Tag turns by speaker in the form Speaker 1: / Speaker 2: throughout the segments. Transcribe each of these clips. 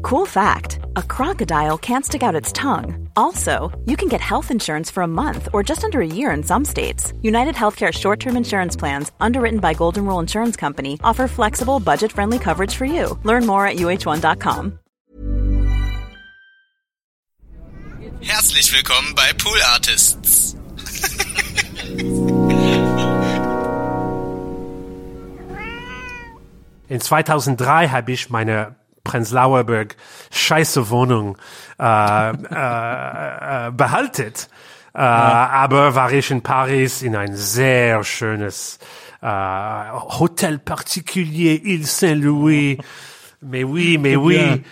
Speaker 1: Cool fact a crocodile can't stick out its tongue. Also, you can get health insurance for a month or just under a year in some states. United Healthcare short term insurance plans, underwritten by Golden Rule Insurance Company, offer flexible, budget friendly coverage for you. Learn more at uh1.com.
Speaker 2: Herzlich willkommen bei Pool Artists.
Speaker 3: In 2003 habe ich meine Prenzlauer Berg scheiße Wohnung äh, äh, äh, behaltet. Äh, Aber war ich in Paris in ein sehr schönes äh, Hotel particulier Ile Saint-Louis. Mais oui, mais oui.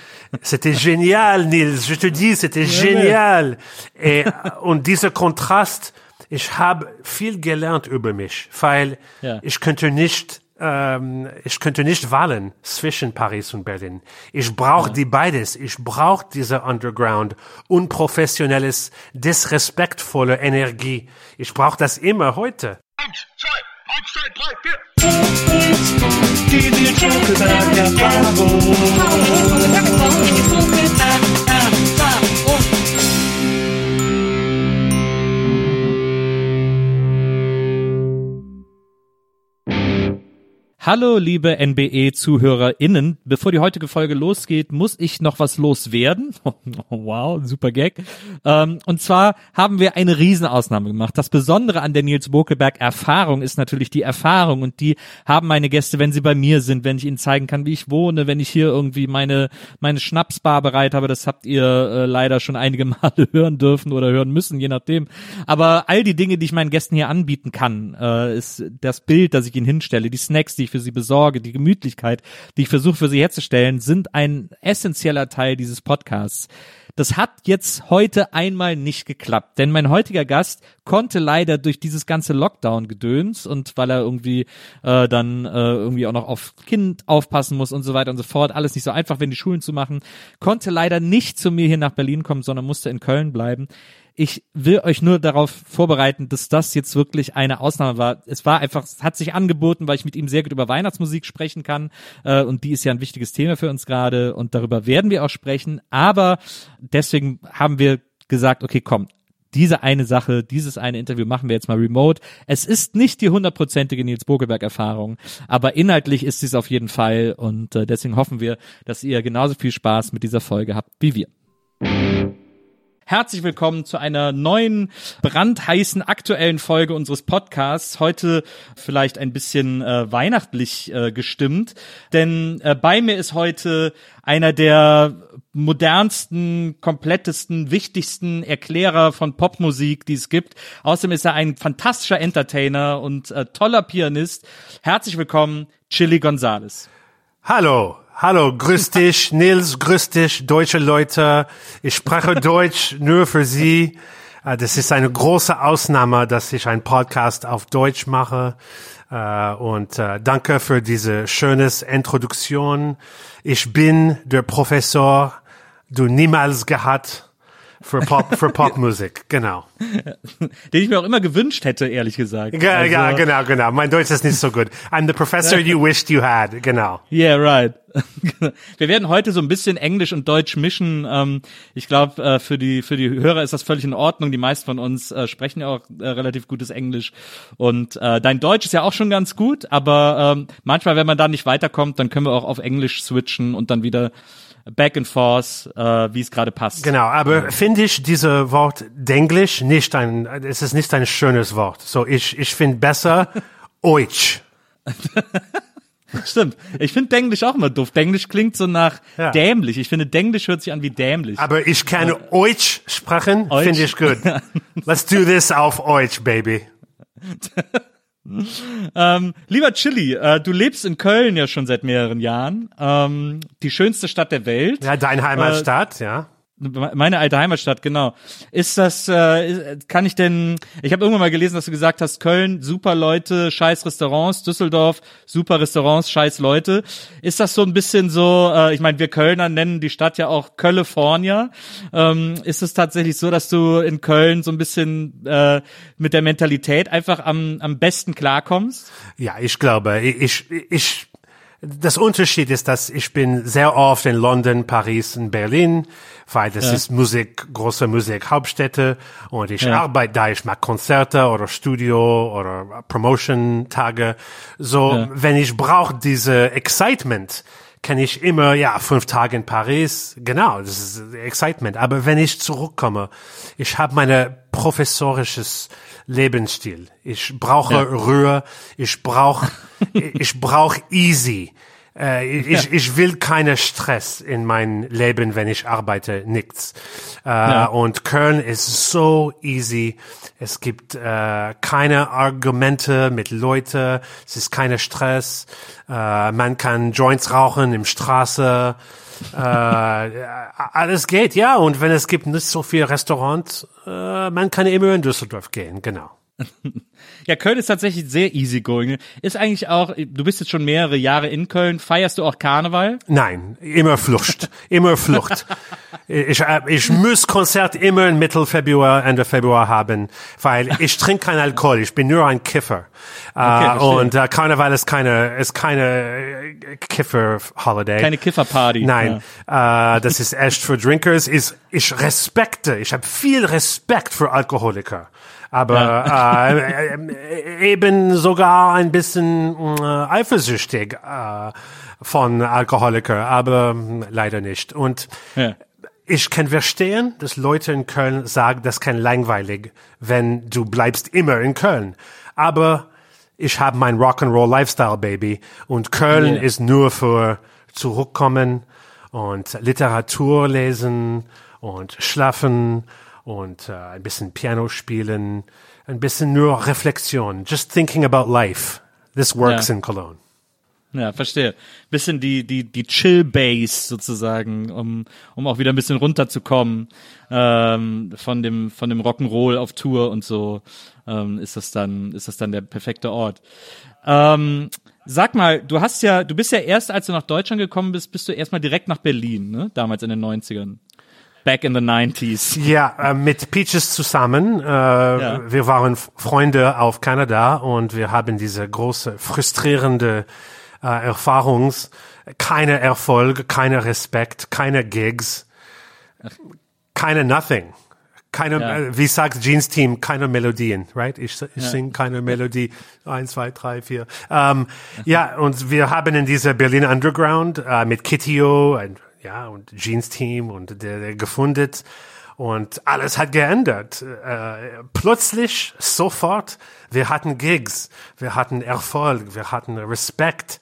Speaker 3: C'était génial, Nils. Je te dis, c'était génial. Et, und dieser Kontrast, ich habe viel gelernt über mich, weil
Speaker 4: Ja.
Speaker 3: ich könnte nicht, ähm, ich könnte nicht wählen zwischen Paris und Berlin. Ich brauche die beides. Ich brauche diese Underground, unprofessionelles, disrespektvolle Energie. Ich brauche das immer heute.
Speaker 5: Eins, zwei, eins, zwei, drei, vier.
Speaker 4: Hallo, liebe NBE-ZuhörerInnen. Bevor die heutige Folge losgeht, muss ich noch was loswerden. wow, super Gag. Ähm, und zwar haben wir eine Riesenausnahme gemacht. Das Besondere an der Nils Bokelberg-Erfahrung ist natürlich die Erfahrung und die haben meine Gäste, wenn sie bei mir sind, wenn ich ihnen zeigen kann, wie ich wohne, wenn ich hier irgendwie meine, meine Schnapsbar bereit habe. Das habt ihr äh, leider schon einige Male hören dürfen oder hören müssen, je nachdem. Aber all die Dinge, die ich meinen Gästen hier anbieten kann, äh, ist das Bild, das ich ihnen hinstelle, die Snacks, die ich für sie besorge, die Gemütlichkeit, die ich versuche für sie herzustellen, sind ein essentieller Teil dieses Podcasts. Das hat jetzt heute einmal nicht geklappt, denn mein heutiger Gast konnte leider durch dieses ganze Lockdown-Gedöns und weil er irgendwie äh, dann äh, irgendwie auch noch auf Kind aufpassen muss und so weiter und so fort, alles nicht so einfach, wenn die Schulen zu machen, konnte leider nicht zu mir hier nach Berlin kommen, sondern musste in Köln bleiben. Ich will euch nur darauf vorbereiten, dass das jetzt wirklich eine Ausnahme war. Es war einfach, es hat sich angeboten, weil ich mit ihm sehr gut über Weihnachtsmusik sprechen kann. Äh, und die ist ja ein wichtiges Thema für uns gerade. Und darüber werden wir auch sprechen. Aber deswegen haben wir gesagt, okay, komm, diese eine Sache, dieses eine Interview machen wir jetzt mal remote. Es ist nicht die hundertprozentige Nils Bogelberg-Erfahrung, aber inhaltlich ist es auf jeden Fall. Und äh, deswegen hoffen wir, dass ihr genauso viel Spaß mit dieser Folge habt wie wir. Herzlich willkommen zu einer neuen, brandheißen, aktuellen Folge unseres Podcasts. Heute vielleicht ein bisschen äh, weihnachtlich äh, gestimmt, denn äh, bei mir ist heute einer der modernsten, komplettesten, wichtigsten Erklärer von Popmusik, die es gibt. Außerdem ist er ein fantastischer Entertainer und äh, toller Pianist. Herzlich willkommen, Chili Gonzales.
Speaker 3: Hallo, hallo, grüß dich, Nils, grüß dich, deutsche Leute. Ich spreche Deutsch nur für Sie. Äh, Das ist eine große Ausnahme, dass ich einen Podcast auf Deutsch mache. Äh, Und äh, danke für diese schönes Introduktion. Ich bin der Professor, du niemals gehabt für Pop, für Popmusik. Genau.
Speaker 4: Den ich mir auch immer gewünscht hätte, ehrlich gesagt.
Speaker 3: Ja,
Speaker 4: Also-
Speaker 3: ja, genau, genau. Mein Deutsch ist nicht so gut. I'm the professor you wished you had. Genau.
Speaker 4: Yeah, right. Wir werden heute so ein bisschen Englisch und Deutsch mischen. Ähm, ich glaube, äh, für die für die Hörer ist das völlig in Ordnung. Die meisten von uns äh, sprechen ja auch äh, relativ gutes Englisch und dein Deutsch ist ja auch schon ganz gut. Aber ähm, manchmal, wenn man da nicht weiterkommt, dann können wir auch auf Englisch switchen und dann wieder back and forth, äh, wie es gerade passt.
Speaker 3: Genau, aber finde ich diese Wort Denglisch nicht ein, es ist nicht ein schönes Wort. So, ich, ich finde besser Deutsch.
Speaker 4: Stimmt. Ich finde Denglisch auch immer doof. Denglisch klingt so nach
Speaker 3: Ja.
Speaker 4: dämlich. Ich finde Denglisch hört sich an wie dämlich.
Speaker 3: Aber ich kann Deutsch sprechen, finde ich gut. Let's do this auf Deutsch, baby.
Speaker 4: Ähm, lieber Chili, äh, du lebst in Köln ja schon seit mehreren Jahren. Ähm, die schönste Stadt der Welt.
Speaker 3: Ja, dein Heimatstadt, ja.
Speaker 4: Meine alte Heimatstadt, genau. Ist das, äh, kann ich denn, ich habe irgendwann mal gelesen, dass du gesagt hast, Köln, super Leute, scheiß Restaurants, Düsseldorf, super Restaurants, scheiß Leute. Ist das so ein bisschen so, äh, ich meine, wir Kölner nennen die Stadt ja auch California. Ähm, ist es tatsächlich so, dass du in Köln so ein bisschen äh, mit der Mentalität einfach am, am besten klarkommst?
Speaker 3: Ja, ich glaube, ich, ich, das Unterschied ist, dass ich bin sehr oft in London, Paris und Berlin, weil das
Speaker 4: Ja.
Speaker 3: ist Musik, große Musikhauptstädte und ich
Speaker 4: Ja.
Speaker 3: arbeite da, ich mache Konzerte oder Studio oder Promotion-Tage. So,
Speaker 4: Ja.
Speaker 3: wenn ich brauche diese Excitement, kann ich immer, ja, fünf Tage in Paris, genau, das ist Excitement. Aber wenn ich zurückkomme, ich habe meine professorisches Lebensstil. Ich brauche
Speaker 4: Ja.
Speaker 3: Ruhe, ich brauche, ich brauche easy. Äh, ich, ich will keine Stress in mein Leben, wenn ich arbeite, nichts. Äh, Und Köln ist so easy. Es gibt äh, keine Argumente mit Leuten. Es ist keine Stress. Äh, man kann Joints rauchen im Straße. Äh, alles geht, ja. Und wenn es gibt nicht so viel Restaurants, äh, man kann immer in Düsseldorf gehen, genau.
Speaker 4: Ja, Köln ist tatsächlich sehr easygoing. Ist eigentlich auch, du bist jetzt schon mehrere Jahre in Köln, feierst du auch Karneval?
Speaker 3: Nein, immer Flucht, immer Flucht. Ich, äh, ich muss Konzert immer in Mitte Februar, Ende Februar haben, weil ich trinke keinen Alkohol, ich bin nur ein Kiffer. äh,
Speaker 4: verstehe.
Speaker 3: und äh, Karneval ist keine, ist keine Kiffer-Holiday.
Speaker 4: Keine Kifferparty.
Speaker 3: Nein, äh, das ist echt für Drinkers. Ist, ich respekte, ich habe viel Respekt für Alkoholiker. Aber äh, äh, eben sogar ein bisschen äh, eifersüchtig äh, von Alkoholiker, aber äh, leider nicht. Und
Speaker 4: Ja.
Speaker 3: ich kann verstehen, dass Leute in Köln sagen, das kann langweilig, wenn du bleibst immer in Köln. Aber ich habe mein Rock'n'Roll Lifestyle Baby und Köln
Speaker 4: Ja.
Speaker 3: ist nur für zurückkommen und Literatur lesen und schlafen und äh, ein bisschen Piano spielen, ein bisschen nur Reflexion, just thinking about life. This works
Speaker 4: Ja.
Speaker 3: in Cologne.
Speaker 4: Ja, verstehe. Bisschen die, die, die Chill-Base sozusagen, um, um auch wieder ein bisschen runterzukommen ähm, von dem, von dem Rock'n'Roll auf Tour und so, ähm, ist das dann, ist das dann der perfekte Ort. Ähm, sag mal, du hast ja, du bist ja erst, als du nach Deutschland gekommen bist, bist du erstmal direkt nach Berlin, ne? Damals in den 90ern. Back in the 90s.
Speaker 3: Ja, äh, mit Peaches zusammen. Äh, Wir waren Freunde auf Kanada und wir haben diese große, frustrierende äh, Erfahrung. Keine Erfolg, keine Respekt, keine Gigs, keine Nothing. Keine,
Speaker 4: Ja.
Speaker 3: äh, wie sagt Jeans Team, keine Melodien, right? Ich, ich sing keine Melodie. Eins, zwei, drei, vier. Ähm, ja, und wir haben in dieser Berlin Underground äh, mit Kitio und, ja, und Jeans Team und der, der gefunden und alles hat geändert. Äh, plötzlich, sofort, wir hatten Gigs, wir hatten Erfolg, wir hatten Respekt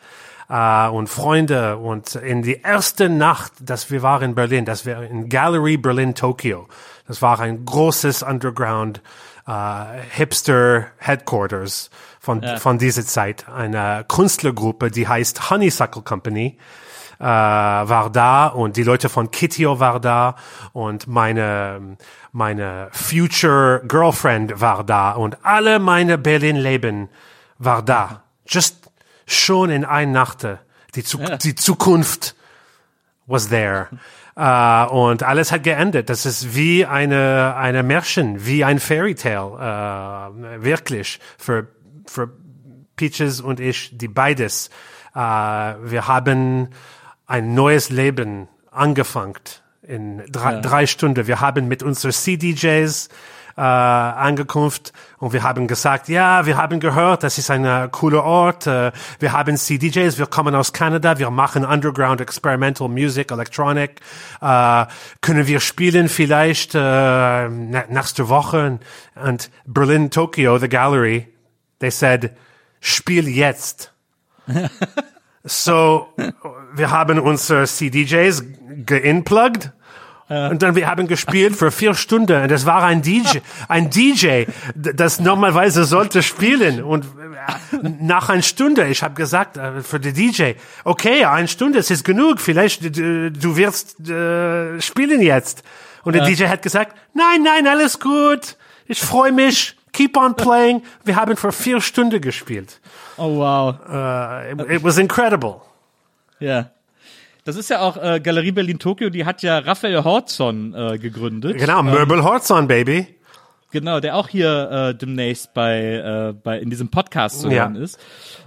Speaker 3: äh, und Freunde und in die erste Nacht, dass wir waren in Berlin, das war in Gallery Berlin Tokyo. Das war ein großes Underground äh, Hipster Headquarters von von dieser Zeit. Eine Künstlergruppe, die heißt Honeysuckle Company äh, war da und die Leute von Kitio war da und meine meine Future Girlfriend war da und alle meine Berlin Leben war da. Just schon in ein Nachte. Die, Zu die Zukunft was there. Äh, und alles hat geendet. Das ist wie eine, eine Märchen, wie ein Fairy Tale, äh, wirklich. Für, für Peaches und ich, die beides. Äh, wir haben ein neues Leben angefangen in drei, drei Stunden. Wir haben mit unseren CDJs äh, angekunft und wir haben gesagt, ja, wir haben gehört, das ist ein äh, cooler Ort. Äh, wir haben CDJs, wir kommen aus Kanada, wir machen Underground Experimental Music, Electronic. Äh, können wir spielen vielleicht äh, nächste Woche? Und Berlin, Tokyo, the Gallery, they said, spiel jetzt. So, wir haben unsere CDJs geinplugged Und dann wir haben gespielt für vier Stunden. Und das war ein DJ, ein DJ, das normalerweise sollte spielen. Und äh, nach einer Stunde, ich habe gesagt äh, für den DJ, okay, eine Stunde, es ist genug. Vielleicht äh, du wirst äh, spielen jetzt. Und der DJ hat gesagt, nein, nein, alles gut. Ich freue mich. Keep on playing. Wir haben für vier Stunden gespielt.
Speaker 4: Oh wow.
Speaker 3: Uh, it, it was incredible.
Speaker 4: Ja. Das ist ja auch äh, Galerie Berlin Tokio, die hat ja Raphael Hortzon äh, gegründet.
Speaker 3: Genau, Möbel Horzon, Baby.
Speaker 4: Genau, der auch hier äh, demnächst bei, äh, bei in diesem Podcast zu
Speaker 3: Ja.
Speaker 4: hören ist.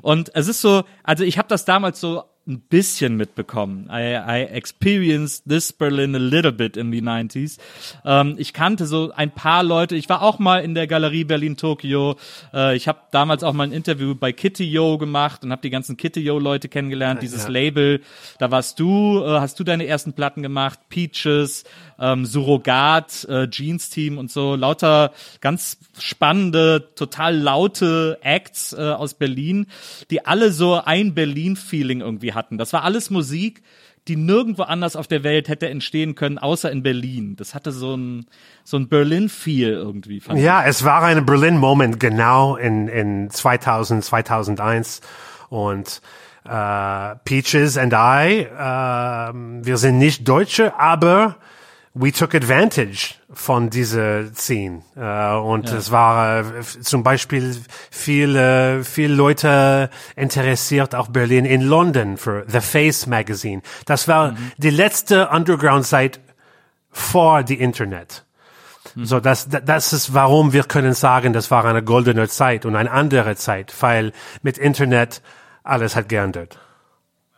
Speaker 4: Und es ist so, also ich habe das damals so ein bisschen mitbekommen. I, I experienced this Berlin a little bit in the 90s. Ähm, ich kannte so ein paar Leute. Ich war auch mal in der Galerie Berlin Tokio. Äh, ich habe damals auch mal ein Interview bei Kitty Yo gemacht und habe die ganzen Kitty Yo Leute kennengelernt. Dieses Label, da warst du, äh, hast du deine ersten Platten gemacht, Peaches, ähm, Surrogat, äh, Jeans Team und so, lauter ganz spannende, total laute Acts äh, aus Berlin, die alle so ein Berlin-Feeling irgendwie hatten. Das war alles Musik, die nirgendwo anders auf der Welt hätte entstehen können, außer in Berlin. Das hatte so ein, so ein Berlin-Feel irgendwie.
Speaker 3: Ja, es war ein Berlin-Moment genau in, in 2000, 2001 und äh, Peaches and I, äh, wir sind nicht Deutsche, aber we took advantage von dieser Scene. Äh, und es war äh, zum Beispiel viele, viele Leute interessiert auf Berlin in London für The Face Magazine. Das war die letzte Underground-Site vor die Internet. So, das, da- das ist, warum wir können sagen, das war eine goldene Zeit und eine andere Zeit, weil mit Internet alles hat geändert.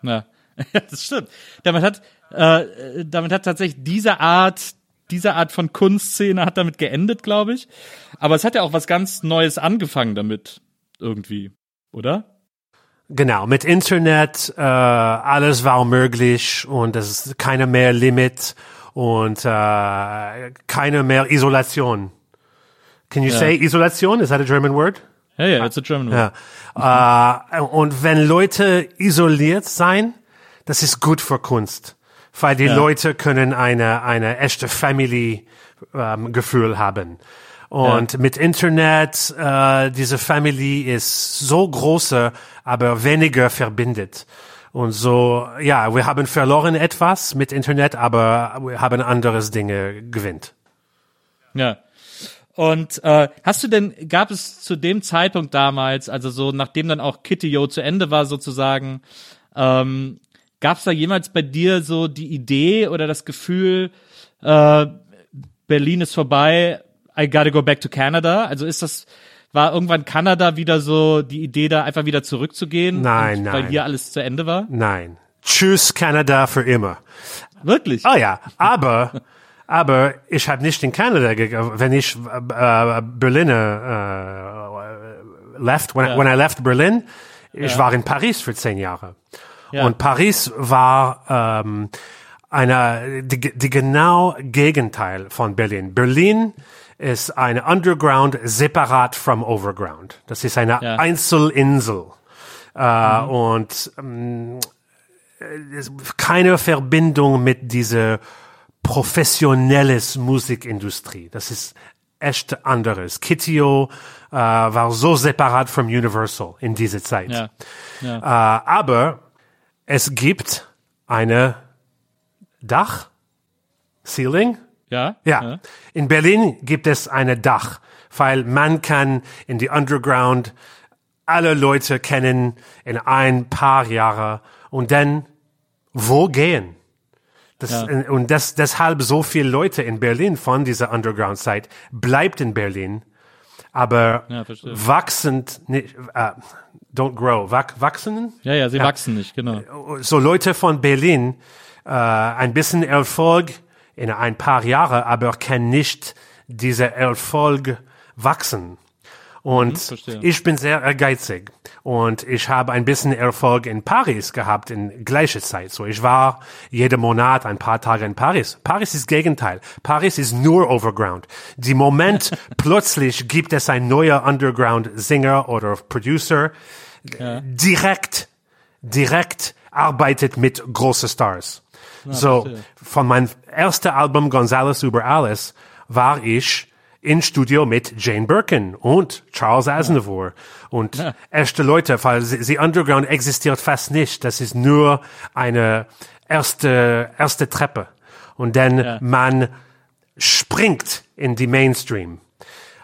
Speaker 4: Ja, ja das stimmt. Damit hat, äh, damit hat tatsächlich diese Art, diese Art von Kunstszene hat damit geendet, glaube ich. Aber es hat ja auch was ganz Neues angefangen damit, irgendwie, oder?
Speaker 3: Genau, mit Internet, äh, alles war möglich und es ist keine mehr Limit und äh, keine mehr Isolation. Can you say Isolation? Is that a German word?
Speaker 4: Ja, ja, it's a German word.
Speaker 3: Ja. Äh, und wenn Leute isoliert sein, das ist gut für Kunst, weil die Leute können eine eine echte Family ähm, Gefühl haben. Und mit Internet, äh, diese Family ist so große, aber weniger verbindet. Und so, ja, wir haben verloren etwas mit Internet, aber wir haben anderes Dinge gewinnt.
Speaker 4: Ja. Und äh, hast du denn, gab es zu dem Zeitpunkt damals, also so nachdem dann auch Kitty Yo zu Ende war sozusagen, ähm, gab es da jemals bei dir so die Idee oder das Gefühl, äh, Berlin ist vorbei, I gotta go back to Canada? Also ist das, war irgendwann Kanada wieder so die Idee, da einfach wieder zurückzugehen?
Speaker 3: Nein,
Speaker 4: und, Weil
Speaker 3: nein.
Speaker 4: hier alles zu Ende war?
Speaker 3: Nein. Tschüss, Kanada für immer.
Speaker 4: Wirklich?
Speaker 3: Oh ja, aber aber ich habe nicht in Kanada gegangen. Wenn ich äh, Berliner äh, left, when, I, when I left Berlin, ich war in Paris für zehn Jahre.
Speaker 4: Ja.
Speaker 3: Und Paris war ähm, eine, die, die genau Gegenteil von Berlin. Berlin ist eine Underground separat from Overground. Das ist eine
Speaker 4: Ja.
Speaker 3: Einzelinsel. Äh, Und ähm, keine Verbindung mit dieser professionelles Musikindustrie. Das ist echt anderes. Kitio äh, war so separat from Universal in dieser Zeit.
Speaker 4: Ja.
Speaker 3: Äh, aber es gibt eine Dach, Ceiling,
Speaker 4: Ja?
Speaker 3: ja. In Berlin gibt es eine Dach, weil man kann in die Underground alle Leute kennen in ein paar Jahre und dann wo gehen? Das,
Speaker 4: Ja.
Speaker 3: Und das, deshalb so viele Leute in Berlin von dieser Underground-Zeit bleibt in Berlin, aber
Speaker 4: Ja,
Speaker 3: wachsend, nicht, äh, don't grow, wach, wachsen?
Speaker 4: Ja, ja, sie wachsen nicht, genau.
Speaker 3: so Leute von Berlin äh, ein bisschen Erfolg in ein paar Jahre, aber kann nicht dieser Erfolg wachsen. Und
Speaker 4: verstehe.
Speaker 3: ich bin sehr ehrgeizig und ich habe ein bisschen Erfolg in Paris gehabt in gleicher Zeit. So, ich war jeden Monat ein paar Tage in Paris. Paris ist Gegenteil. Paris ist nur Overground. Die Moment plötzlich gibt es ein neuer Underground-Singer oder Producer direkt direkt arbeitet mit großen Stars. so,
Speaker 4: verstehe.
Speaker 3: von meinem ersten Album Gonzales über alles war ich in Studio mit Jane Birkin und Charles Aznavour und echte Leute, weil sie, Underground existiert fast nicht. Das ist nur eine erste, erste Treppe. Und dann man springt in die Mainstream.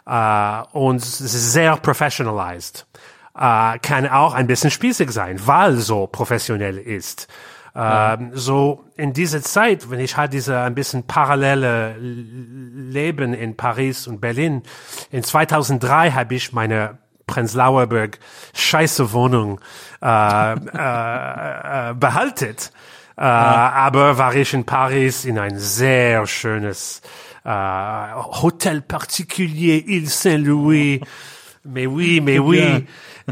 Speaker 3: Äh, und sehr professionalized. Äh, kann auch ein bisschen spießig sein, weil so professionell ist. Ähm, so in dieser Zeit, wenn ich halt diese ein bisschen parallele Leben in Paris und Berlin, in 2003 habe ich meine Prenzlauer Berg scheiße Wohnung äh, äh, äh, behaltet. Äh, Aber war ich in Paris in ein sehr schönes äh, Hotel particulier Ile Saint-Louis. Mais oui, mais oui.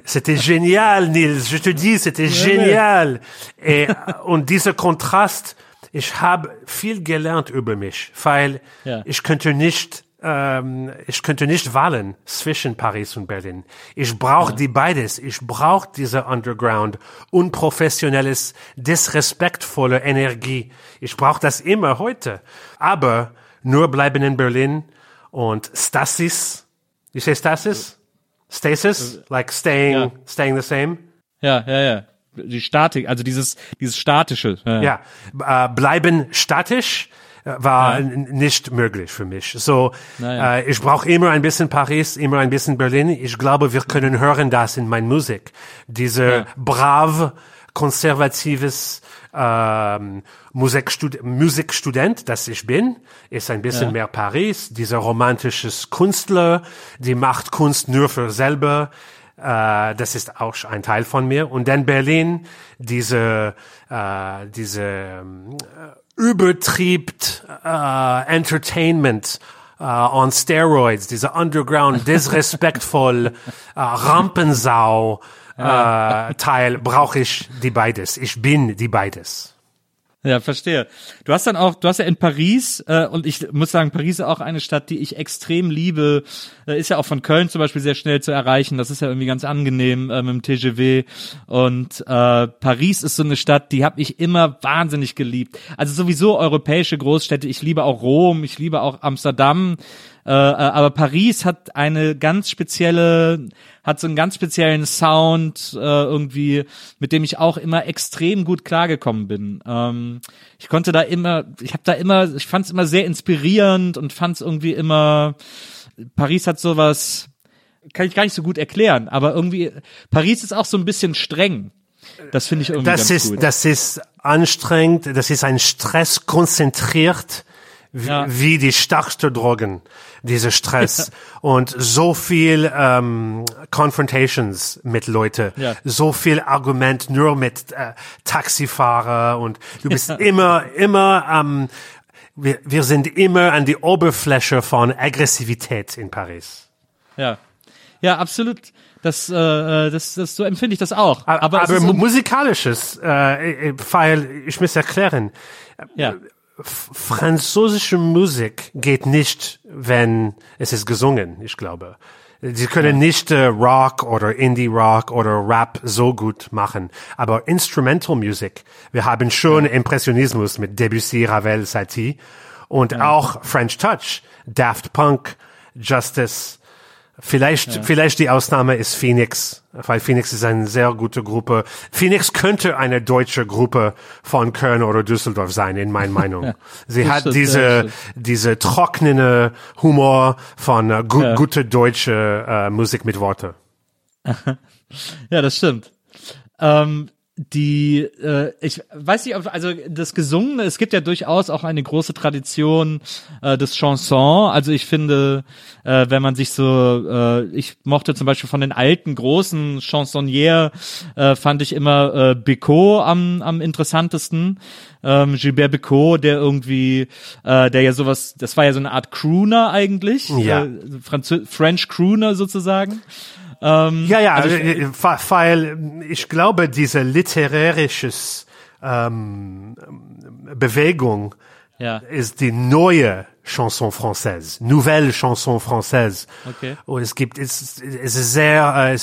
Speaker 3: C'était génial, Nils. Je te dis, c'était génial. Et, und dieser Kontrast, ich habe viel gelernt über mich, weil
Speaker 4: Ja.
Speaker 3: ich könnte nicht, ähm, ich könnte nicht wählen zwischen Paris und Berlin. Ich brauche die beides. Ich brauche diese Underground, unprofessionelles, disrespektvolle Energie. Ich brauche das immer heute. Aber nur bleiben in Berlin und Stasis. You say Stasis? Stasis? Like staying,
Speaker 4: Ja.
Speaker 3: staying the same?
Speaker 4: Ja, ja, ja. Die Statik, also dieses, dieses statische. Ja.
Speaker 3: Ja, äh, bleiben statisch äh, war n- nicht möglich für mich. So,
Speaker 4: Naja.
Speaker 3: äh, ich brauche immer ein bisschen Paris, immer ein bisschen Berlin. Ich glaube, wir können hören das in meiner Musik. Diese brav, konservatives ähm, Musikstud Musikstudent, das ich bin, ist ein bisschen mehr Paris. Dieser romantisches Künstler, die macht Kunst nur für selber. Äh, das ist auch ein Teil von mir. Und dann Berlin, diese, äh, diese ähm, übertriebt äh, Entertainment äh, on steroids, diese Underground, disrespektvoll, äh, Rampensau äh, Teil, brauche ich die beides. Ich bin die beides.
Speaker 4: Ja, verstehe. Du hast dann auch, du hast ja in Paris, äh, und ich muss sagen, Paris ist auch eine Stadt, die ich extrem liebe. Äh, ist ja auch von Köln zum Beispiel sehr schnell zu erreichen. Das ist ja irgendwie ganz angenehm äh, mit dem TGV. Und äh, Paris ist so eine Stadt, die habe ich immer wahnsinnig geliebt. Also sowieso europäische Großstädte. Ich liebe auch Rom, ich liebe auch Amsterdam. Äh, äh, aber Paris hat eine ganz spezielle, hat so einen ganz speziellen Sound äh, irgendwie, mit dem ich auch immer extrem gut klargekommen bin. Ähm, ich konnte da immer, ich habe da immer, ich fand es immer sehr inspirierend und fand es irgendwie immer. Paris hat sowas, kann ich gar nicht so gut erklären, aber irgendwie Paris ist auch so ein bisschen streng. Das finde ich irgendwie
Speaker 3: Das
Speaker 4: ganz
Speaker 3: ist,
Speaker 4: gut.
Speaker 3: das ist anstrengend, das ist ein Stress konzentriert, wie,
Speaker 4: Ja.
Speaker 3: wie die stärkste Drogen, dieser Stress. Und so viel ähm, Confrontations mit Leute,
Speaker 4: Ja.
Speaker 3: so viel Argument nur mit äh, Taxifahrer und du bist immer, immer ähm, wir, wir sind immer an die Oberfläche von Aggressivität in Paris.
Speaker 4: ja, ja, absolut. Das, äh, das, das so empfinde ich das auch.
Speaker 3: Aber,
Speaker 4: Aber,
Speaker 3: aber musikalisches, äh, äh, weil ich muss erklären,
Speaker 4: ja.
Speaker 3: Französische Musik geht nicht, wenn es ist gesungen, ich glaube. Sie können nicht äh, Rock oder Indie Rock oder Rap so gut machen, aber Instrumental Music. Wir haben schon Impressionismus mit Debussy, Ravel, Satie und auch French Touch, Daft Punk, Justice. Vielleicht, vielleicht die Ausnahme ist Phoenix, weil Phoenix ist eine sehr gute Gruppe. Phoenix könnte eine deutsche Gruppe von Köln oder Düsseldorf sein, in meiner Meinung. Sie
Speaker 4: das
Speaker 3: hat
Speaker 4: stimmt,
Speaker 3: diese,
Speaker 4: ja,
Speaker 3: diese trockene Humor von äh, gu
Speaker 4: Ja.
Speaker 3: gute deutsche äh, Musik mit Worte.
Speaker 4: Ja, das stimmt. Ähm, die, äh, ich weiß nicht, ob, also das Gesungene, es gibt ja durchaus auch eine große Tradition äh, des Chanson. Also ich finde, äh, wenn man sich so, äh, ich mochte zum Beispiel von den alten großen Chansonniers, äh, fand ich immer äh, Bicot am, am interessantesten. Ähm, Gilbert Bicot, der irgendwie, äh, der ja sowas, das war ja so eine Art Crooner eigentlich,
Speaker 3: Ja.
Speaker 4: äh, French Crooner sozusagen.
Speaker 3: Ja, ja,
Speaker 4: Also
Speaker 3: also, äh, fa- weil ich glaube, diese literarisches ähm, Bewegung
Speaker 4: Ja.
Speaker 3: ist die neue Chanson française, nouvelle Chanson française.
Speaker 4: Okay.
Speaker 3: Und es gibt, es, es ist sehr, äh,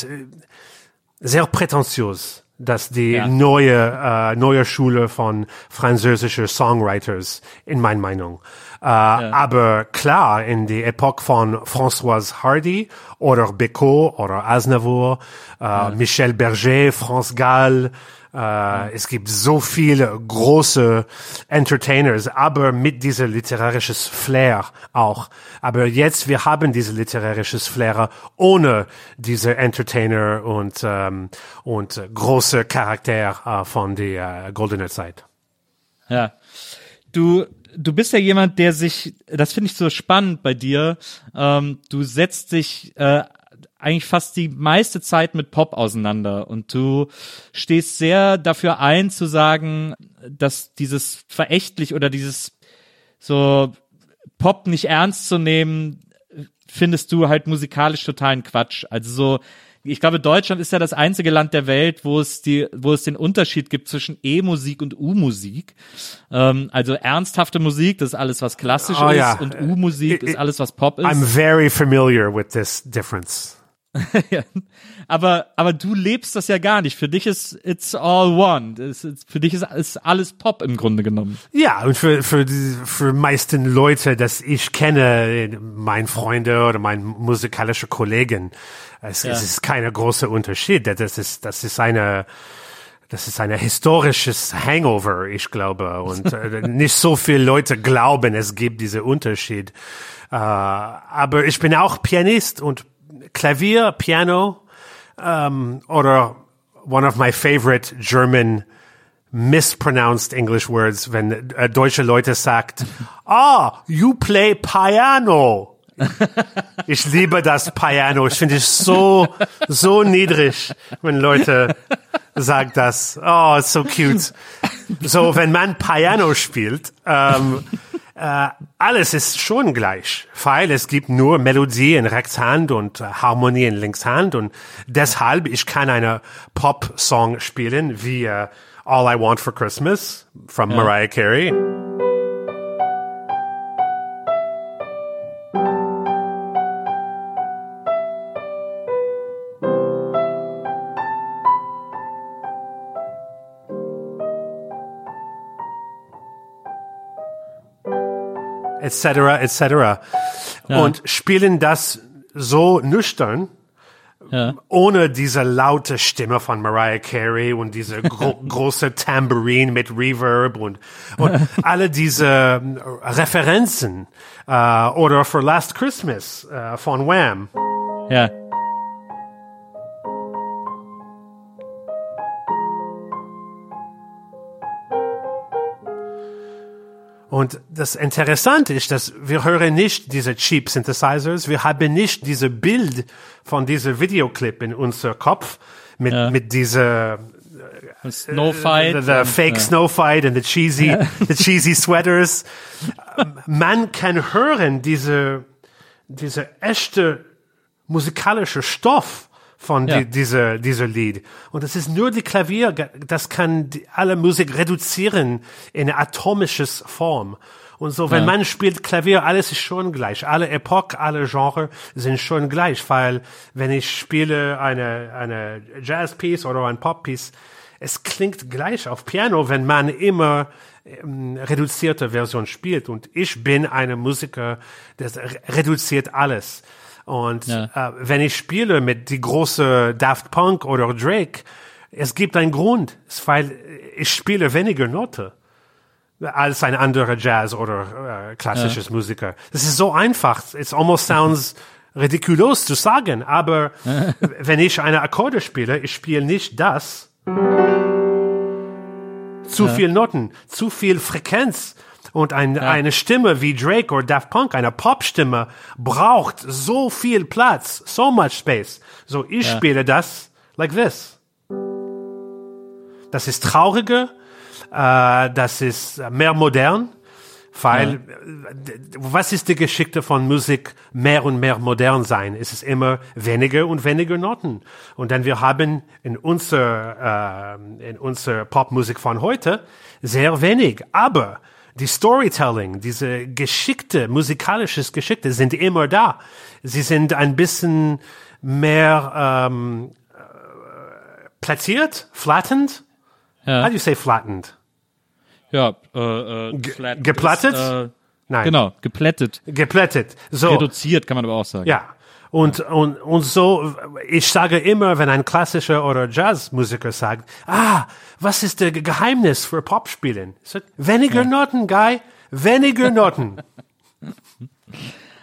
Speaker 3: sehr prätentiös. dass die
Speaker 4: Ja.
Speaker 3: neue äh, neue Schule von französischer Songwriters in meiner Meinung. Äh, Aber klar, in die Epoche von Françoise Hardy oder Becot oder Aznavour, äh, Michel Berger, France Gall, äh, Es gibt so viele große Entertainers, aber mit dieser literarisches Flair auch. Aber jetzt, wir haben diese literarisches Flair ohne diese Entertainer und, ähm, und große Charakter äh, von der äh, goldenen Zeit.
Speaker 4: Ja. Du, du bist ja jemand, der sich, das finde ich so spannend bei dir, ähm, du setzt dich äh, eigentlich fast die meiste Zeit mit Pop auseinander und du stehst sehr dafür ein zu sagen, dass dieses verächtlich oder dieses so Pop nicht ernst zu nehmen, findest du halt musikalisch totalen Quatsch. Also so, ich glaube, Deutschland ist ja das einzige Land der Welt, wo es die, wo es den Unterschied gibt zwischen E-Musik und U-Musik. Ähm, also ernsthafte Musik, das ist alles, was klassisch
Speaker 3: Oh
Speaker 4: ist,
Speaker 3: ja.
Speaker 4: und U-Musik ist alles, was Pop ist.
Speaker 3: I'm very familiar with this difference.
Speaker 4: Ja. aber, aber du lebst das ja gar nicht. Für dich ist it's all one. Ist, für dich ist, ist alles Pop im Grunde genommen.
Speaker 3: Ja, und für, für, die, für meisten Leute, das ich kenne, mein Freunde oder mein musikalische Kollegen, es,
Speaker 4: Ja.
Speaker 3: es ist keine große Unterschied. Das ist, das ist eine, das ist ein historisches Hangover, ich glaube. Und äh, nicht so viele Leute glauben, es gibt diese Unterschied. Äh, aber ich bin auch Pianist und Klavier, Piano, ähm, oder one of my favorite German mispronounced English words, wenn äh, deutsche Leute sagt, ah, you play piano. Ich liebe das Piano. Ich finde es so, so niedrig, wenn Leute sagen das. Oh, it's so cute. So, wenn man Piano spielt, ähm, äh, alles ist schon gleich, weil es gibt nur Melodie in Rechtshand und äh, Harmonie in Linkshand und deshalb ich kann eine Pop-Song spielen wie äh, All I Want for Christmas from Mariah Carey. Etc. etc. Und spielen das so nüchtern,
Speaker 4: Ja.
Speaker 3: ohne diese laute Stimme von Mariah Carey und diese gro große Tambourine mit Reverb und, und alle diese ähm, Referenzen äh, oder For Last Christmas äh, von Wham.
Speaker 4: Ja.
Speaker 3: Und das Interessante ist, dass wir hören nicht diese Cheap Synthesizers, wir haben nicht diese Bild von dieser Videoclip in unser Kopf mit,
Speaker 4: Ja.
Speaker 3: mit dieser
Speaker 4: Snow Fight.
Speaker 3: the, the
Speaker 4: und,
Speaker 3: fake
Speaker 4: ja.
Speaker 3: snow fight and the cheesy, the cheesy sweaters. Man kann hören diese, diese echte musikalische Stoff von
Speaker 4: Ja.
Speaker 3: die, dieser, dieser Lied. Und es ist nur die Klavier, das kann die, alle Musik reduzieren in eine atomisches Form. Und so, wenn
Speaker 4: Ja.
Speaker 3: man spielt Klavier, alles ist schon gleich. Alle Epochen, alle Genre sind schon gleich, weil wenn ich spiele eine, eine Jazz-Piece oder ein Pop-Piece, es klingt gleich auf Piano, wenn man immer ähm, reduzierte Version spielt. Und ich bin eine Musiker, das re- reduziert alles. Und
Speaker 4: Ja.
Speaker 3: äh, wenn ich spiele mit die große Daft Punk oder Drake, es gibt einen Grund, weil ich spiele weniger Note als ein anderer Jazz oder äh, klassisches Musiker. Das ist so einfach. It almost sounds ridiculous zu sagen, aber wenn ich eine Akkorde spiele, ich spiele nicht das. Zu viel Noten, zu viel Frequenz. Und ein, eine Stimme wie Drake oder Daft Punk, eine Popstimme, braucht so viel Platz, so much space. So, ich spiele das like this. Das ist trauriger, äh, das ist mehr modern, weil äh, d- was ist die Geschichte von Musik mehr und mehr modern sein? Es ist immer weniger und weniger Noten. Und dann wir haben in unserer äh, in unserer Popmusik von heute sehr wenig, aber die Storytelling, diese geschickte, musikalisches Geschickte sind immer da. Sie sind ein bisschen mehr ähm, plattiert, flattened.
Speaker 4: Ja.
Speaker 3: How do you say flattened?
Speaker 4: Ja, äh, äh, flat
Speaker 3: geplattet?
Speaker 4: Ist, äh,
Speaker 3: Nein.
Speaker 4: genau, geplättet.
Speaker 3: Geplättet. So.
Speaker 4: Reduziert kann man aber auch sagen.
Speaker 3: Ja. Und, und, und so, ich sage immer, wenn ein klassischer oder Jazzmusiker sagt, ah, was ist der Ge- Geheimnis für Popspielen? Weniger Noten, Guy, weniger Noten.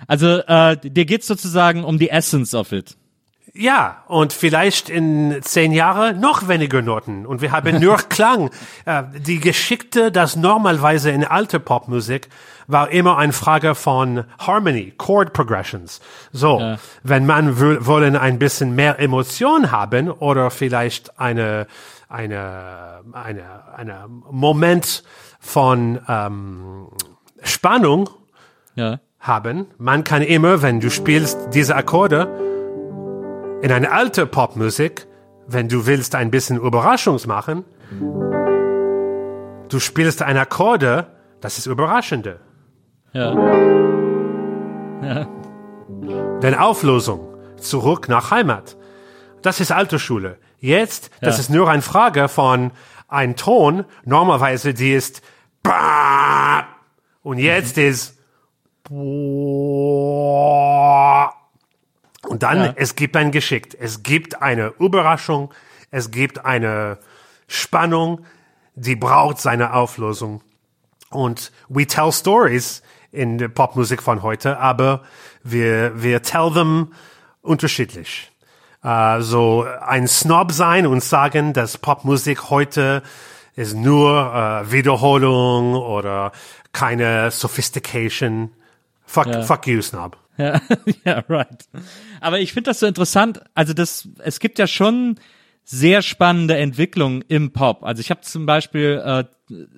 Speaker 4: Also äh, dir geht's sozusagen um die Essence of it.
Speaker 3: Ja, und vielleicht in zehn Jahren noch weniger Noten. Und wir haben nur Klang. Äh, die Geschickte, das normalerweise in alter Popmusik war immer eine Frage von Harmony, Chord Progressions. So,
Speaker 4: Ja.
Speaker 3: wenn man will, wollen ein bisschen mehr Emotion haben oder vielleicht eine, eine, eine, eine Moment von ähm, Spannung
Speaker 4: Ja.
Speaker 3: haben. Man kann immer, wenn du spielst diese Akkorde in eine alte Popmusik, wenn du willst ein bisschen Überraschungs machen, du spielst eine Akkorde, das ist überraschende.
Speaker 4: Ja.
Speaker 3: Denn Auflösung, zurück nach Heimat. Das ist alte Schule. Jetzt, das
Speaker 4: Ja.
Speaker 3: ist nur eine Frage von ein Ton, normalerweise die ist und jetzt ist und dann,
Speaker 4: Ja.
Speaker 3: es gibt ein Geschick, es gibt eine Überraschung, es gibt eine Spannung, die braucht seine Auflösung. Und we tell stories in der Popmusik von heute, aber wir, wir tell them unterschiedlich. Äh, so ein Snob sein und sagen, dass Popmusik heute ist nur äh, Wiederholung oder keine Sophistication. Fuck,
Speaker 4: Ja.
Speaker 3: fuck you, Snob.
Speaker 4: Ja, ja, right. Aber ich finde das so interessant. Also das, es gibt ja schon sehr spannende Entwicklungen im Pop. Also ich habe zum Beispiel, äh,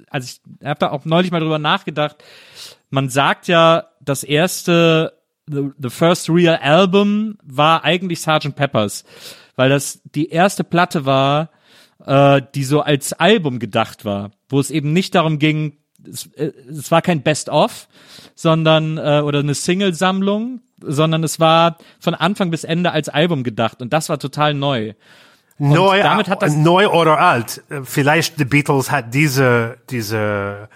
Speaker 4: also ich habe da auch neulich mal drüber nachgedacht. Man sagt ja, das erste, the, the first real album war eigentlich Sgt. Peppers, weil das die erste Platte war, äh, die so als Album gedacht war, wo es eben nicht darum ging, es, äh, es war kein Best-of, sondern äh, oder eine Single-Sammlung, sondern es war von Anfang bis Ende als Album gedacht und das war total neu.
Speaker 3: Neu,
Speaker 4: damit hat das-
Speaker 3: neu oder alt. Äh, Vielleicht die Beatles hat diese, diese,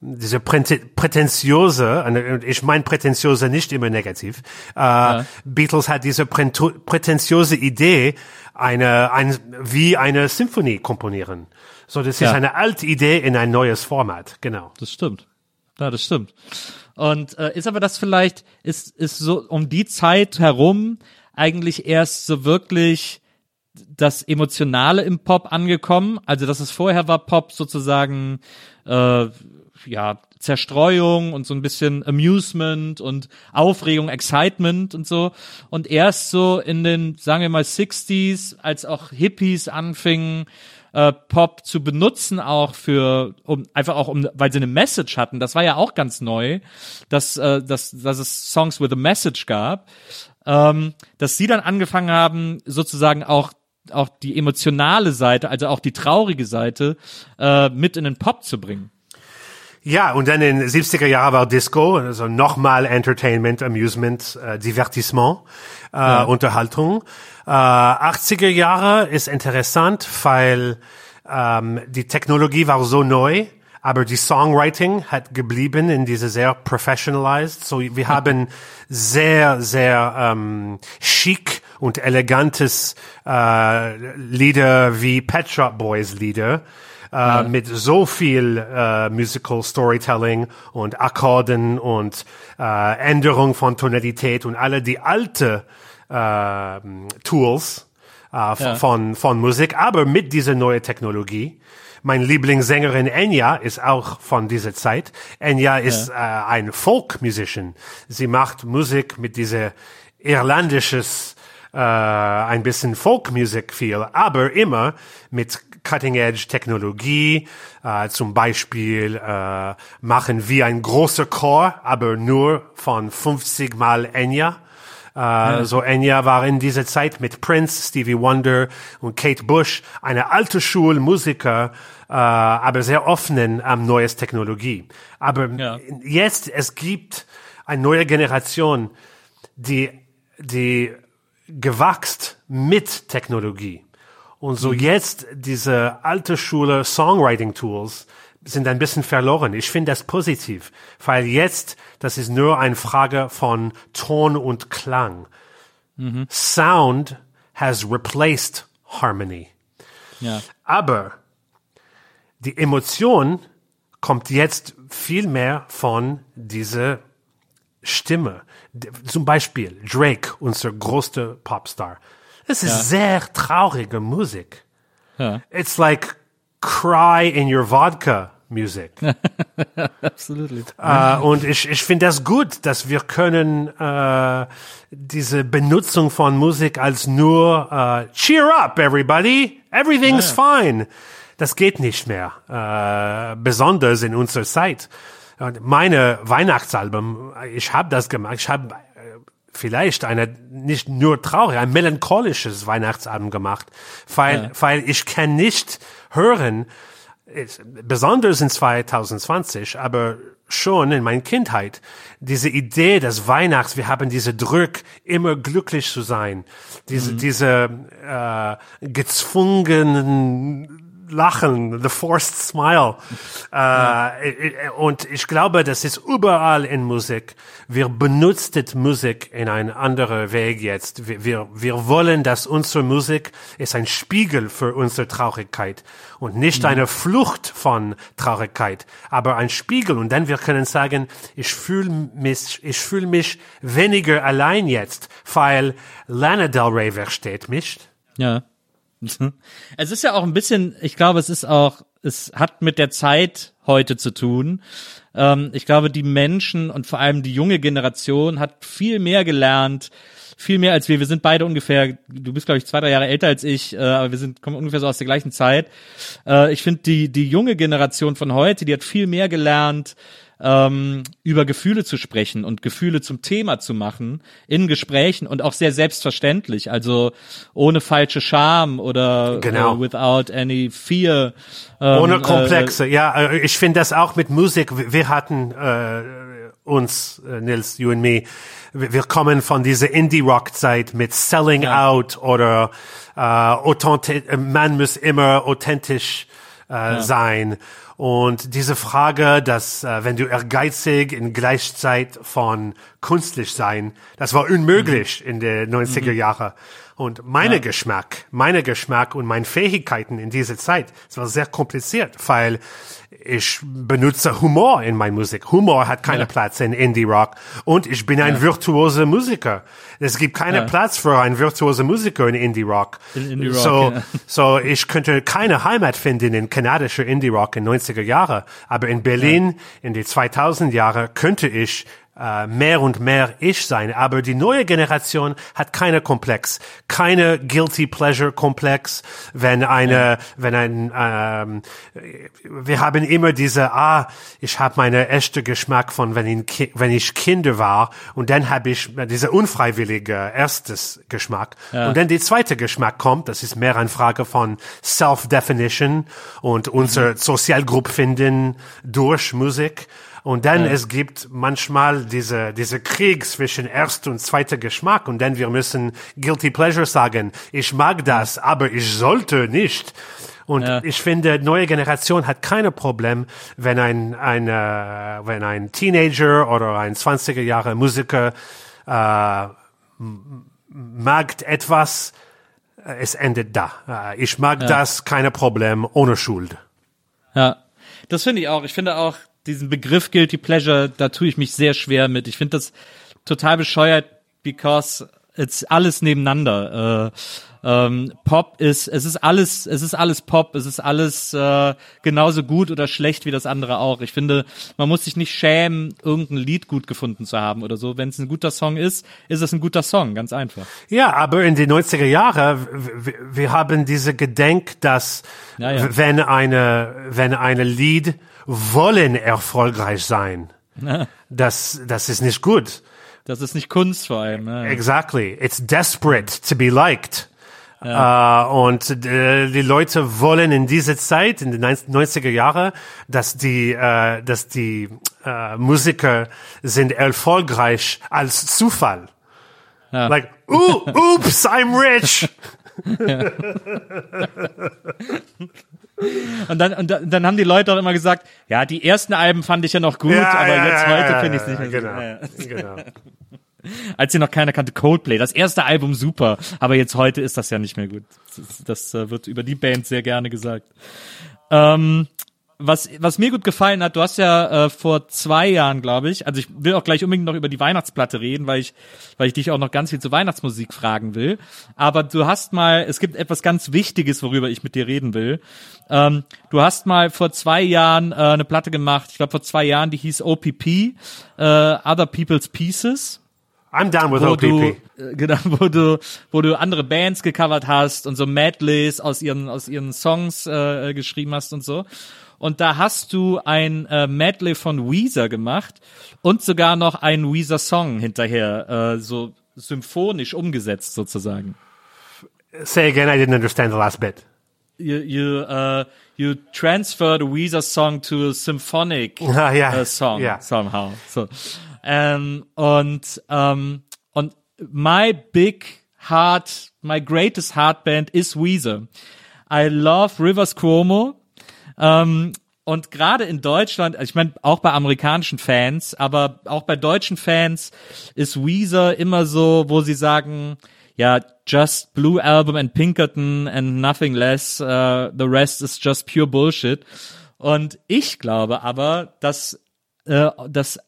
Speaker 3: diese Prä- prätentiöse, ich meine prätentiöse nicht immer negativ, äh, Beatles hat diese prätentiöse Idee, eine, ein, wie eine Symphonie komponieren. So, das ist
Speaker 4: Ja.
Speaker 3: eine alte Idee in ein neues Format, genau.
Speaker 4: Das stimmt. Ja, das stimmt. Und äh, ist aber das vielleicht, ist, ist so um die Zeit herum eigentlich erst so wirklich das Emotionale im Pop angekommen. Also, dass es vorher war Pop sozusagen, äh, ja, Zerstreuung und so ein bisschen Amusement und Aufregung, Excitement und so. Und erst so in den, sagen wir mal, 60s, als auch Hippies anfingen, äh, Pop zu benutzen, auch für, um einfach auch um, weil sie eine Message hatten. Das war ja auch ganz neu, dass, äh, dass, dass es Songs with a Message gab, ähm, dass sie dann angefangen haben, sozusagen auch auch die emotionale Seite, also auch die traurige Seite, äh, mit in den Pop zu bringen.
Speaker 3: Ja, und dann in den 70er Jahren war Disco, also nochmal Entertainment, Amusement, äh, Divertissement, äh, Unterhaltung. Äh, 80er Jahre ist interessant, weil ähm, die Technologie war so neu, aber die Songwriting hat geblieben in diese sehr professionalized. So, wir haben sehr, sehr ähm, chic und elegantes äh, Lieder wie Pet Shop Boys Lieder äh, mit so viel äh, Musical Storytelling und Akkorden und äh, Änderung von Tonalität und alle die alte äh, Tools äh,
Speaker 4: Ja.
Speaker 3: von von Musik, aber mit dieser neuen Technologie. Mein Lieblingssängerin Enya ist auch von dieser Zeit. Enya ist äh, ein Folk-Musician. Sie macht Musik mit dieser irlandisches äh, ein bisschen Folkmusik viel, aber immer mit Cutting-Edge-Technologie, äh, zum Beispiel äh, machen wir ein großer Chor, aber nur von 50 mal Enya. Äh, So Enya war in dieser Zeit mit Prince, Stevie Wonder und Kate Bush eine alte Schulmusiker, äh, aber sehr offenen am neues Technologie. Aber
Speaker 4: Ja.
Speaker 3: jetzt es gibt eine neue Generation, die die gewachst mit Technologie. Und so jetzt diese alte Schule Songwriting Tools sind ein bisschen verloren. Ich finde das positiv, weil jetzt, das ist nur eine Frage von Ton und Klang. Sound has replaced harmony.
Speaker 4: Ja.
Speaker 3: Aber die Emotion kommt jetzt viel mehr von dieser Stimme. Zum Beispiel Drake, unser größter Popstar. Es ist sehr traurige Musik.
Speaker 4: Ja.
Speaker 3: It's like cry in your vodka music.
Speaker 4: Absolut.
Speaker 3: Äh, und ich, ich finde das gut, dass wir können äh, diese Benutzung von Musik als nur äh, Cheer up, everybody, everything's fine. Das geht nicht mehr, äh, besonders in unserer Zeit. Meine Weihnachtsalbum, ich habe das gemacht, ich habe äh, vielleicht eine nicht nur traurig, ein melancholisches Weihnachtsalbum gemacht, weil, weil ich kann nicht hören, besonders in 2020, aber schon in meiner Kindheit, diese Idee des Weihnachts, wir haben diese Druck, immer glücklich zu sein, diese, diese äh, gezwungenen Lachen, the forced smile. Äh, und ich glaube, das ist überall in Musik. Wir benutzen Musik in einen anderen Weg jetzt. Wir, wir, wir wollen, dass unsere Musik ist ein Spiegel für unsere Traurigkeit und nicht eine Flucht von Traurigkeit, aber ein Spiegel. Und dann wir können sagen, ich fühle mich, ich fühle mich weniger allein jetzt, weil Lana Del Rey versteht mich.
Speaker 4: Ja. Es ist ja auch ein bisschen, ich glaube, es ist auch, es hat mit der Zeit heute zu tun. Ähm, ich glaube, die Menschen und vor allem die junge Generation hat viel mehr gelernt, viel mehr als wir. Wir sind beide ungefähr, du bist, glaube ich, zwei, drei Jahre älter als ich, äh, aber wir sind kommen ungefähr so aus der gleichen Zeit. Äh, ich finde, die, die junge Generation von heute, die hat viel mehr gelernt, ähm, über Gefühle zu sprechen und Gefühle zum Thema zu machen in Gesprächen und auch sehr selbstverständlich, also ohne falsche Scham oder
Speaker 3: Genau.
Speaker 4: äh, without any fear. Ähm,
Speaker 3: Ohne Komplexe, ja. äh, Ich finde das auch mit Musik. Wir hatten äh, uns, äh, Nils, you and me, wir kommen von dieser Indie-Rock-Zeit mit Selling Out oder äh, äh, man muss immer authentisch äh, sein. Und diese Frage, dass äh, wenn du ehrgeizig in Gleichzeit von künstlich sein, das war unmöglich in den 90er Jahre. Und meine Geschmack, meine Geschmack und meine Fähigkeiten in dieser Zeit, es war sehr kompliziert, weil ich benutze Humor in meiner Musik. Humor hat keinen Platz in Indie Rock und ich bin ein virtuoser Musiker. Es gibt keinen
Speaker 4: Ja.
Speaker 3: Platz für einen virtuosen Musiker in Indie Rock.
Speaker 4: In Indie Rock,
Speaker 3: so,
Speaker 4: ja.
Speaker 3: so ich könnte keine Heimat finden in kanadischer Indie Rock in 90er Jahre, aber in Berlin in die 2000 Jahre könnte ich mehr und mehr ich sein. Aber die neue Generation hat keine Komplex, keine Guilty Pleasure Komplex. Wenn eine, wenn ein, ähm, wir haben immer diese, ah, ich habe meine echte Geschmack von wenn ich, wenn ich Kinder war und dann habe ich diese unfreiwillige erstes Geschmack und dann die zweite Geschmack kommt. Das ist mehr eine Frage von Self-Definition und unser Sozialgruppe finden durch Musik. Und dann es gibt manchmal diese, diese Krieg zwischen erst und zweiter Geschmack und dann wir müssen Guilty Pleasure sagen, ich mag das, aber ich sollte nicht. Und
Speaker 4: Ja.
Speaker 3: ich finde, neue Generation hat keine Problem, wenn ein, ein, äh, wenn ein Teenager oder ein 20er Jahre Musiker äh, mag etwas, äh, es endet da. Äh, ich mag das, keine Problem, ohne Schuld.
Speaker 4: Ja, das finde ich auch. Ich finde auch diesen Begriff Guilty Pleasure, da tue ich mich sehr schwer mit. Ich finde das total bescheuert, because it's alles nebeneinander. Äh, ähm, Pop ist, es ist alles, es ist alles Pop, es ist alles äh, genauso gut oder schlecht wie das andere auch. Ich finde, man muss sich nicht schämen, irgendein Lied gut gefunden zu haben oder so. Wenn es ein guter Song ist, ist es ein guter Song, ganz einfach.
Speaker 3: Ja, aber in den 90er Jahren, wir haben diese Gedenk, dass
Speaker 4: Ja, ja.
Speaker 3: wenn eine, wenn eine Lied wollen erfolgreich sein, das, das ist nicht gut.
Speaker 4: Das ist nicht Kunst vor allem. Ne?
Speaker 3: Exactly. It's desperate to be liked. Äh, und äh, die Leute wollen in dieser Zeit, in den 90er Jahre, dass die, äh, dass die äh, Musiker sind erfolgreich als Zufall. Like, ooh, oops, I'm rich.
Speaker 4: Und dann, und dann, dann haben die Leute auch immer gesagt, ja, die ersten Alben fand ich ja noch gut,
Speaker 3: Ja,
Speaker 4: aber
Speaker 3: ja,
Speaker 4: jetzt heute finde ich es nicht mehr
Speaker 3: genau,
Speaker 4: ja.
Speaker 3: genau.
Speaker 4: Als sie noch keiner kannte, Coldplay, das erste Album super, aber jetzt heute ist das ja nicht mehr gut. Das, das äh, wird über die Band sehr gerne gesagt. Ähm, was, was mir gut gefallen hat, du hast ja äh, vor zwei Jahren, glaube ich, also ich will auch gleich unbedingt noch über die Weihnachtsplatte reden, weil ich, weil ich dich auch noch ganz viel zu Weihnachtsmusik fragen will. Aber du hast mal, es gibt etwas ganz Wichtiges, worüber ich mit dir reden will. Ähm, du hast mal vor zwei Jahren äh, eine Platte gemacht, ich glaube vor zwei Jahren, die hieß OPP, äh, Other People's Pieces
Speaker 3: I'm down with
Speaker 4: wo
Speaker 3: OPP.
Speaker 4: du, äh, genau, wo du, wo du andere Bands gecovert hast und so Medleys aus ihren, aus ihren Songs äh, geschrieben hast und so. Und da hast du ein äh, Medley von Weezer gemacht und sogar noch einen Weezer-Song hinterher, äh, so symphonisch umgesetzt sozusagen.
Speaker 3: Say again, I didn't understand the last bit.
Speaker 4: You, you, uh, you transferred a Weezer song to a symphonic
Speaker 3: Ah, ja.
Speaker 4: uh, song
Speaker 3: Ja.
Speaker 4: somehow. So. Ähm, und, ähm, und my big heart, my greatest heartband is Weezer. I love Rivers Cuomo. Ähm, und gerade in Deutschland, ich meine auch bei amerikanischen Fans, aber auch bei deutschen Fans ist Weezer immer so, wo sie sagen, ja, just Blue Album and Pinkerton and nothing less, uh, the rest is just pure Bullshit. Und ich glaube aber, dass, äh, dass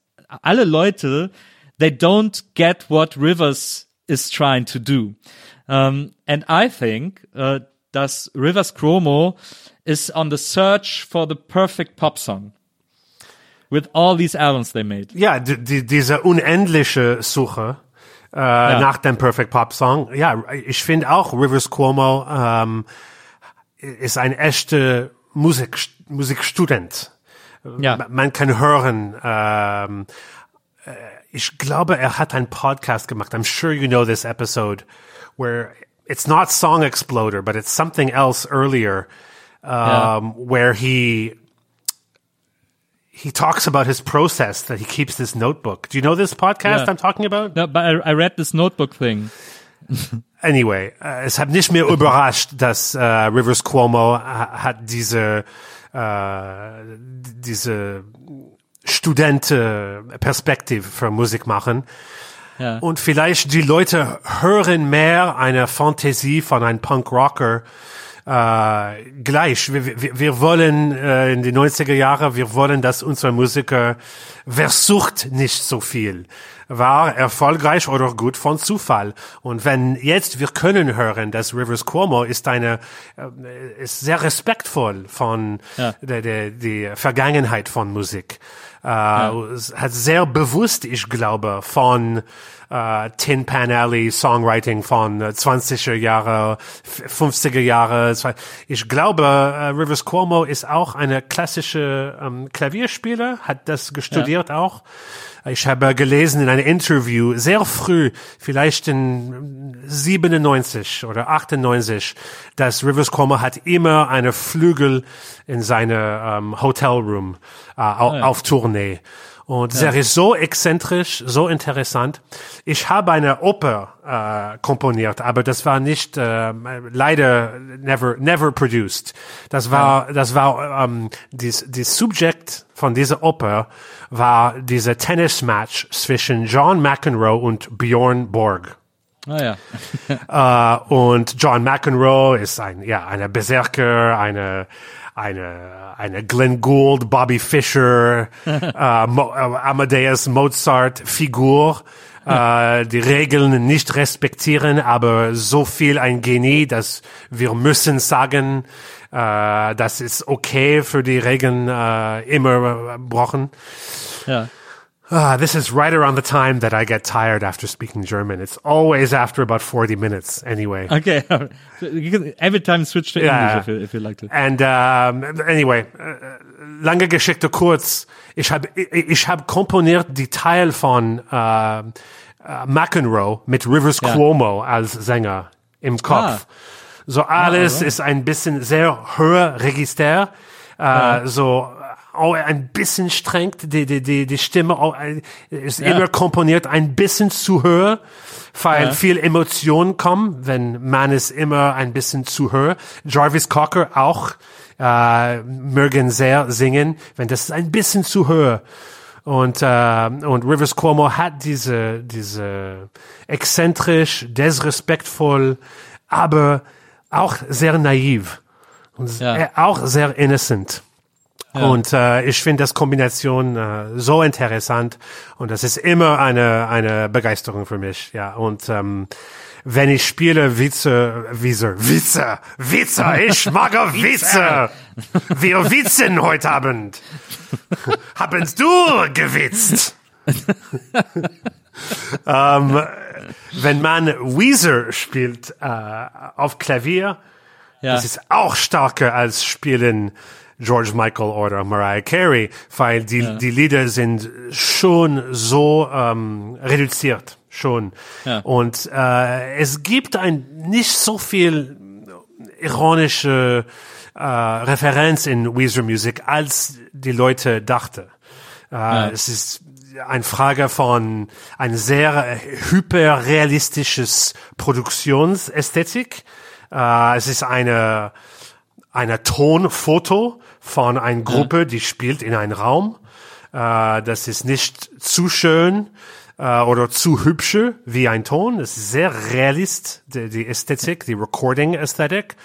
Speaker 4: alle Leute, they don't get what Rivers is trying to do. Um, and I think uh, dass Rivers Cuomo is on the search for the perfect pop song. With all these albums they made.
Speaker 3: Ja, die, die, diese unendliche Suche äh, nach dem Perfect Pop Song. Ja, ich finde auch Rivers Cuomo ähm, ist ein echter Musik, Musikstudent.
Speaker 4: Ja.
Speaker 3: Man kann hören. Ähm, äh, ich glaube, er hat einen Podcast gemacht. I'm sure you know this episode where it's not Song Exploder, but it's something else earlier, um,
Speaker 4: Ja.
Speaker 3: where he he talks about his process that he keeps this notebook. Do you know this podcast
Speaker 4: Yeah.
Speaker 3: I'm talking about?
Speaker 4: No, but I, I read this notebook thing.
Speaker 3: Anyway, äh, es hat nicht mehr überrascht, dass äh, Rivers Cuomo ha- hat diese äh, diese Studenten-Perspektive für Musik machen.
Speaker 4: Ja.
Speaker 3: Und vielleicht die Leute hören mehr eine Fantasie von einem Punk-Rocker äh, gleich. Wir, wir, wir wollen äh, in die 90er Jahre, wir wollen, dass unsere Musiker versucht nicht so viel. War erfolgreich oder gut von Zufall. Und wenn jetzt wir können hören, dass Rivers Cuomo ist eine, äh, ist sehr respektvoll von
Speaker 4: Ja.
Speaker 3: der, der, die Vergangenheit von Musik. Äh, es hat sehr bewusst, ich glaube, von äh, Tin Pan Alley Songwriting von äh, 20er Jahre, f- 50er Jahre. Ich glaube, äh, Rivers Cuomo ist auch eine klassische ähm, Klavierspieler, hat das gestudiert auch. Ich habe gelesen in einem Interview sehr früh, vielleicht in 97 oder 98, dass Rivers Cuomo hat immer eine Flügel in seine ähm, Hotelroom äh, au- auf Tournee. Und er ist so exzentrisch, so interessant. Ich habe eine Oper äh, komponiert, aber das war nicht äh, leider never never produced. Das war das war ähm, das das Subject von dieser Oper war dieser Tennismatch zwischen John McEnroe und Bjorn Borg.
Speaker 4: Ah ja.
Speaker 3: Äh, und John McEnroe ist ein, ja, eine Berserker, eine, eine, eine Glenn Gould, Bobby Fischer, äh, Mo, äh, Amadeus Mozart Figur, äh, die Regeln nicht respektieren, aber so viel ein Genie, dass wir müssen sagen, äh, das ist okay für die Regeln äh, immer äh, brauchen.
Speaker 4: ja.
Speaker 3: Ah, this is right around the time that I get tired after speaking German. It's always after about 40 minutes anyway.
Speaker 4: Okay. You can every time switch to
Speaker 3: Ja.
Speaker 4: English if you, if you like to.
Speaker 3: And um, anyway, äh, lange Geschichte kurz. Ich habe ich, hab komponiert die Teil von äh, äh, McEnroe mit Rivers
Speaker 4: Ja.
Speaker 3: Cuomo als Sänger im Kopf. So alles
Speaker 4: alright.
Speaker 3: ist ein bisschen sehr höher Register. Äh, So auch ein bisschen streng, die, die, die, die Stimme auch, ein- ist immer komponiert ein bisschen zu höher, weil
Speaker 4: Ja.
Speaker 3: viel Emotionen kommen, wenn man es immer ein bisschen zu höher. Jarvis Cocker auch, äh, mögen sehr singen, wenn das ist ein bisschen zu höher. Und, äh, und Rivers Cuomo hat diese, diese exzentrisch, desrespektvoll, aber auch sehr naiv. Und
Speaker 4: Ja.
Speaker 3: äh, auch sehr innocent. Und äh, ich finde das Kombination äh, so interessant und das ist immer eine eine Begeisterung für mich. Ja und ähm, wenn ich spiele Witze, Witze, Witze, Witze, ich mag Witze. Wir witzen heute Abend. Habenst du gewitzt? ähm, wenn man Weezer spielt äh, auf Klavier,
Speaker 4: Ja.
Speaker 3: das ist auch stärker als spielen George Michael oder Mariah Carey, weil die, die Lieder sind schon so ähm, reduziert, schon.
Speaker 4: Ja.
Speaker 3: Und äh, es gibt ein nicht so viel ironische äh, Referenz in Weezer Music, als die Leute dachten. Äh, Es ist eine Frage von ein sehr hyperrealistisches Produktionsästhetik. Äh, es ist eine eine Tonfoto von einer Gruppe, die spielt in einem Raum. Äh, das ist nicht zu schön äh, oder zu hübsche wie ein Ton. Es ist sehr realist, die, die Ästhetik, die Recording-Ästhetik.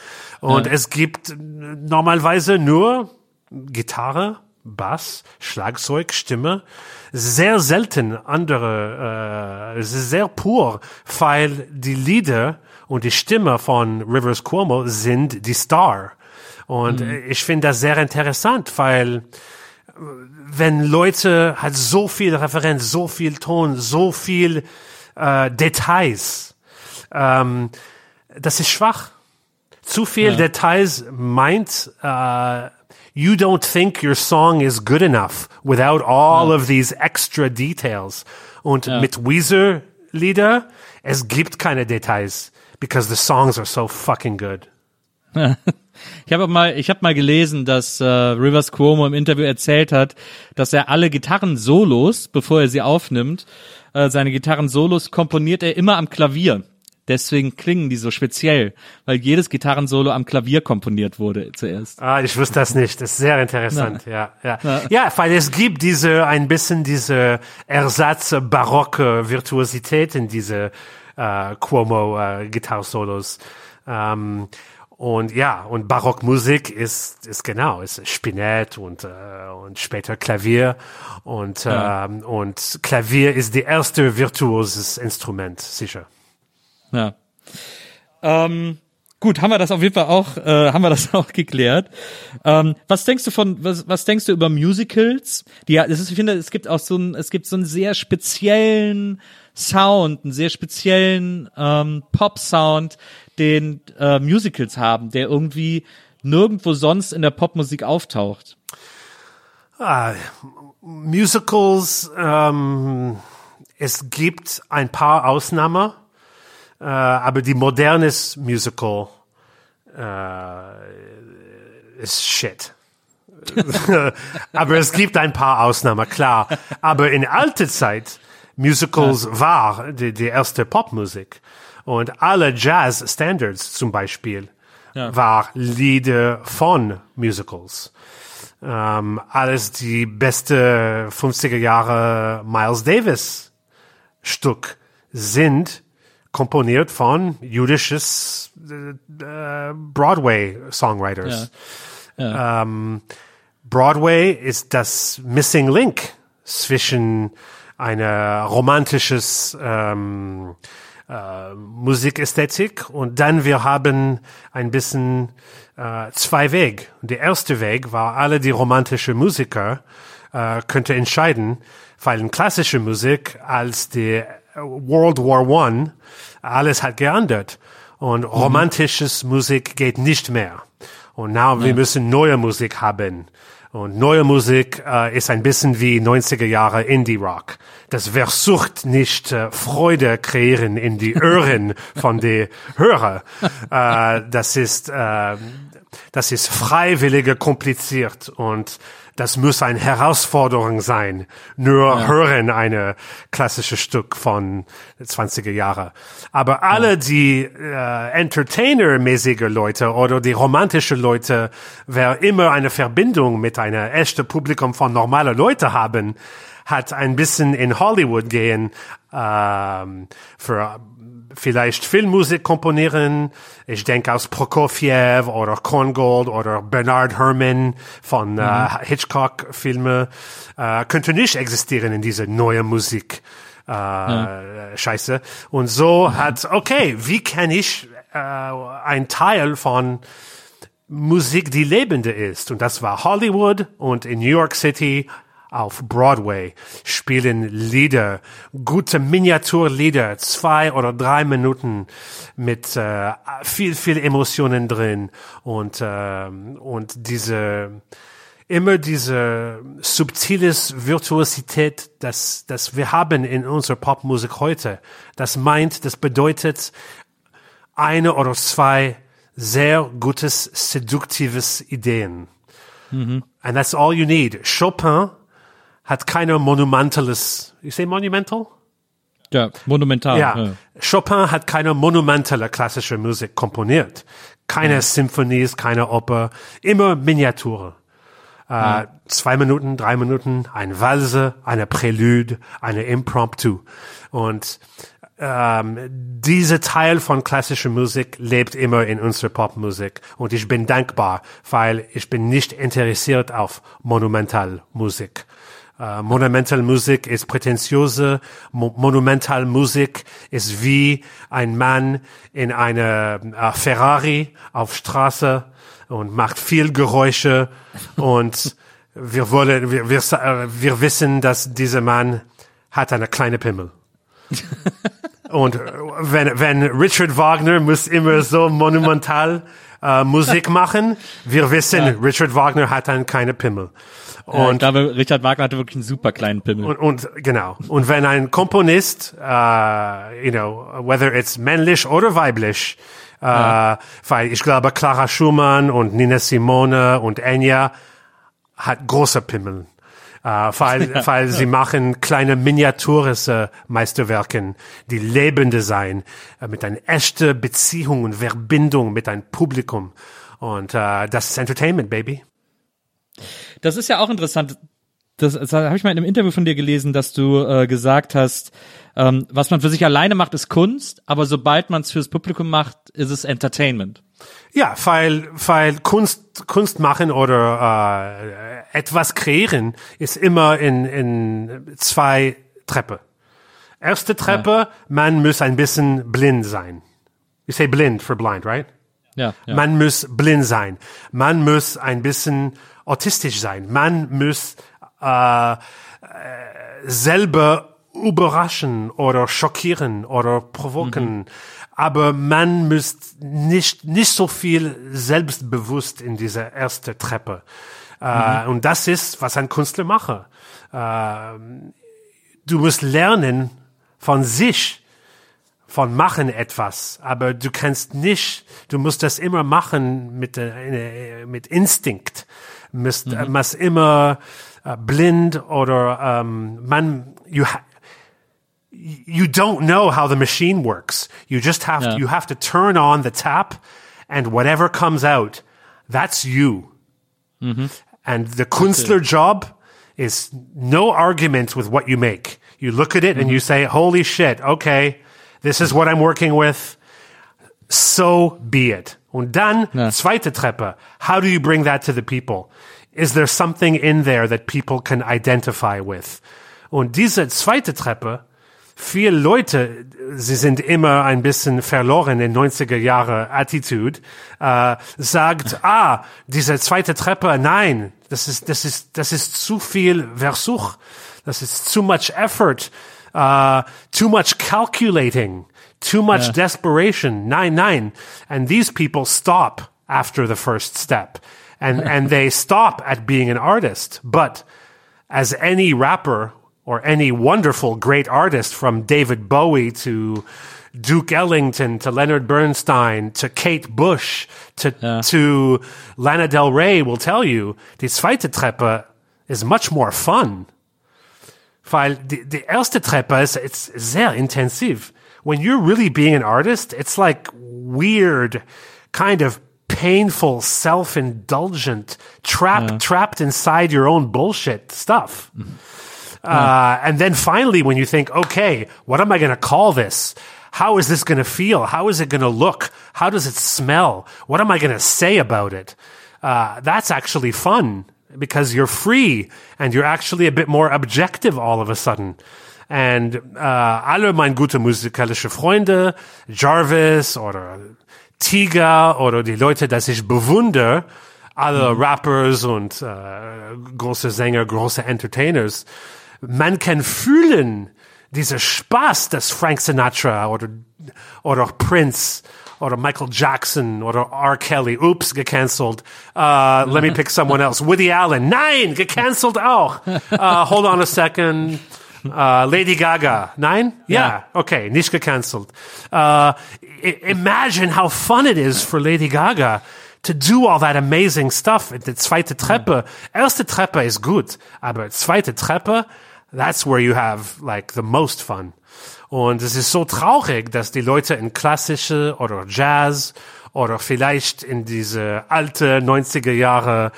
Speaker 3: Und es gibt normalerweise nur Gitarre, Bass, Schlagzeug, Stimme. Sehr selten andere, äh, es ist sehr pur, weil die Lieder und die Stimme von Rivers Cuomo sind die Star. Und äh, ich finde das sehr interessant, weil äh, wenn Leute halt so viel Referenz, so viel Ton, so viel äh, Details, ähm, das ist schwach. Zu viel Details meint, uh, you don't think your song is good enough without all of these extra details. Und mit Weezer Lieder, es gibt keine Details, because the songs are so fucking good.
Speaker 4: Ich habe mal, ich habe mal gelesen, dass äh, Rivers Cuomo im Interview erzählt hat, dass er alle Gitarren-Solos, bevor er sie aufnimmt, äh, seine Gitarren-Solos komponiert er immer am Klavier. Deswegen klingen die so speziell, weil jedes Gitarrensolo am Klavier komponiert wurde zuerst.
Speaker 3: Ah, ich wusste das nicht. Das ist sehr interessant. Ja, ja. Ja, weil es gibt diese, ein bisschen diese Ersatz-barocke Virtuosität in diese äh, Cuomo äh, Gitarrsolos. Ähm, und ja, und Barockmusik ist, ist genau, ist Spinett und, äh, und später Klavier. Und, ähm, und Klavier ist die erste virtuoses Instrument, sicher.
Speaker 4: Ja. Ähm, gut, haben wir das auf jeden Fall auch, äh, haben wir das auch geklärt. Ähm, was denkst du von, was, was denkst du über Musicals? Die, ja, das ist, ich finde, es gibt auch so einen, es gibt so einen sehr speziellen Sound, einen sehr speziellen ähm, Pop-Sound, den äh, Musicals haben, der irgendwie nirgendwo sonst in der Popmusik auftaucht.
Speaker 3: Ah, Musicals, ähm, es gibt ein paar Ausnahmen, äh, aber die modernes Musical äh, ist shit. aber es gibt ein paar Ausnahmen, klar. Aber in alter Zeit, Musicals war die, die erste Popmusik. Und alle Jazz-Standards zum Beispiel war Lieder von Musicals. Ähm, alles die beste 50er Jahre Miles Davis Stück sind komponiert von jüdisches äh, Broadway Songwriters. Ähm, Broadway ist das Missing Link zwischen einer romantisches ähm, äh, Musikästhetik und dann wir haben ein bisschen äh, zwei Weg. Der erste Weg war alle die romantische Musiker äh, könnte entscheiden, weil in klassische Musik als die World War One alles hat geändert und romantisches Musik geht nicht mehr. Und now wir müssen neue Musik haben. Und neue Musik äh, ist ein bisschen wie 90er Jahre Indie Rock. Das versucht nicht äh, Freude kreieren in die Ohren von den Hörer. Äh, das ist äh, das ist freiwillige kompliziert und das muss eine Herausforderung sein. Nur hören eine klassische Stück von 20er Jahre. Aber alle die äh, Entertainer-mäßige Leute oder die romantische Leute, wer immer eine Verbindung mit einer echten Publikum von normale Leute haben, hat ein bisschen in Hollywood gehen ähm, für vielleicht Filmmusik komponieren. Ich denke aus Prokofiev oder Korngold oder Bernard Herrmann von äh, Hitchcock-Filme äh, könnte nicht existieren in diese neue Musik. Äh, Scheiße. Und so hat, okay, wie kann ich äh, ein Teil von Musik, die lebende ist. Und das war Hollywood und in New York City auf Broadway spielen Lieder, gute Miniaturlieder, zwei oder drei Minuten mit äh, viel, viel Emotionen drin und, äh, und diese, immer diese subtiles Virtuosität, das, das wir haben in unserer Popmusik heute. Das meint, das bedeutet eine oder zwei sehr gutes, seduktives Ideen. And that's all you need. Chopin hat keine monumentales, you say monumental?
Speaker 4: Ja, monumental.
Speaker 3: Ja. Chopin hat keine monumentale klassische Musik komponiert. Keine Symphonies, keine Oper, immer Miniature. Äh, Zwei Minuten, drei Minuten, ein Walse, eine Prälude, eine Impromptu. Und ähm, diese Teil von klassischer Musik lebt immer in unserer Popmusik. Und ich bin dankbar, weil ich bin nicht interessiert auf Monumentalmusik. Äh, Monumentalmusik ist prätentiöse. Mo Monumentalmusik ist wie ein Mann in einer äh, Ferrari auf Straße und macht viel Geräusche und wir wollen, wir, wir, äh, wir wissen, dass dieser Mann hat eine kleine Pimmel. Und wenn, wenn Richard Wagner muss immer so monumental äh, Musik machen, wir wissen, Richard Wagner hat dann keine Pimmel.
Speaker 4: Und ich glaube, Richard Wagner hatte wirklich einen super kleinen Pimmel.
Speaker 3: und, und genau. Und wenn ein Komponist, äh, you know, whether it's männlich oder weiblich, äh, weil ich glaube, Clara Schumann und Nina Simone und Enya hat große Pimmel. Äh, weil, weil sie machen kleine miniaturische Meisterwerken, die lebende sein, äh, mit einer echten Beziehung und Verbindung mit einem Publikum. Und äh, das ist Entertainment, Baby.
Speaker 4: Das ist ja auch interessant. Das, das habe ich mal in einem Interview von dir gelesen, dass du äh, gesagt hast, ähm, was man für sich alleine macht, ist Kunst, aber sobald man es fürs Publikum macht, ist es Entertainment.
Speaker 3: Ja, weil, weil Kunst, Kunst machen oder äh, etwas kreieren ist immer in, in zwei Treppe. Erste Treppe, man muss ein bisschen blind sein. You say blind for blind, right?
Speaker 4: Ja, ja.
Speaker 3: Man muss blind sein. Man muss ein bisschen autistisch sein. Man muss äh, äh, selber überraschen oder schockieren oder provoken. Aber man muss nicht, nicht so viel selbstbewusst in dieser erste Treppe. Äh, Und das ist, was ein Künstler mache. Äh, du musst lernen von sich, von machen etwas, aber du kannst nicht, du musst das immer machen mit, äh, mit Instinkt, musst, äh, musst immer äh, blind oder ähm, man, you ha you don't know how the machine works. You just have
Speaker 4: Yeah.
Speaker 3: you have to turn on the tap, and whatever comes out, that's you. Mm-hmm. And the Kunstler job is no argument with what you make. You look at it and you mm-hmm. say, "Holy shit! Okay, this is what I'm working with. So be it." Und dann
Speaker 4: Ja.
Speaker 3: zweite Treppe. How do you bring that to the people? Is there something in there that people can identify with? Und diese zweite Treppe, viele Leute, sie sind immer ein bisschen verloren in 90er Jahre Attitude, äh, sagt, ah, diese zweite Treppe, nein, das ist, das ist, das ist zu viel Versuch, das ist too much effort, uh, too much calculating, too much desperation, nein, nein. And these people stop after the first step. And, and they stop at being an artist. But as any rapper or any wonderful great artist from David Bowie to Duke Ellington to Leonard Bernstein to Kate Bush to, to Lana Del Rey will tell you, die zweite Treppe is much more fun. Weil die, die erste Treppe ist it's sehr intensiv. When you're really being an artist, it's like weird, kind of painful, self-indulgent, trapped, trapped inside your own bullshit stuff. Mm-hmm. Uh, and then finally, when you think, okay, what am I going to call this? How is this going to feel? How is it going to look? How does it smell? What am I going to say about it? Uh, that's actually fun because you're free and you're actually a bit more objective all of a sudden. And äh, alle meine gute musikalische Freunde, Jarvis oder Tiger oder die Leute, dass ich bewundere, alle Rappers und äh, große Sänger, große Entertainers, man kann fühlen dieser Spaß, dass Frank Sinatra oder, oder Prince oder Michael Jackson oder R. Kelly, oops, gecancelt. Uh, let me pick someone else. Woody Allen, nein, gecancelt auch. Uh, hold on a second. Uh, Lady Gaga, nein? Yeah, okay, nicht gecancelt. Uh, imagine how fun it is for Lady Gaga to do all that amazing stuff. Die zweite Treppe, erste Treppe ist gut, aber zweite Treppe, that's where you have like the most fun. Und es ist so traurig, dass die Leute in klassische oder Jazz oder vielleicht in diese alte 90er Jahre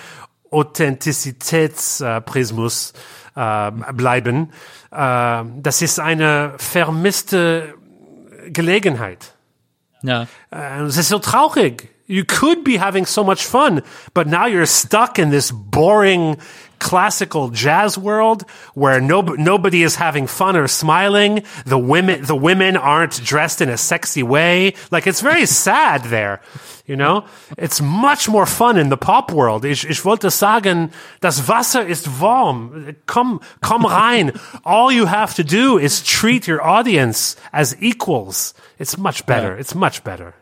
Speaker 3: Authentizitätsprismus äh, bleiben. Äh, das ist eine vermisste Gelegenheit.
Speaker 4: Ja.
Speaker 3: Uh, es ist so traurig. You could be having so much fun, but now you're stuck in this boring classical jazz world where no, nobody is having fun or smiling. The women, the women aren't dressed in a sexy way. Like it's very sad there. You know, it's much more fun in the pop world. Ich, ich wollte sagen, das Wasser ist warm. Komm, komm rein. All you have to do is treat your audience as equals. It's much better. It's much better.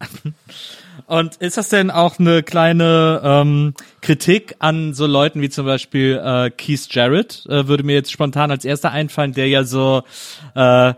Speaker 4: Und ist das denn auch eine kleine ähm, Kritik an so Leuten wie zum Beispiel äh, Keith Jarrett? Äh, würde mir jetzt spontan als erster einfallen, der ja so äh,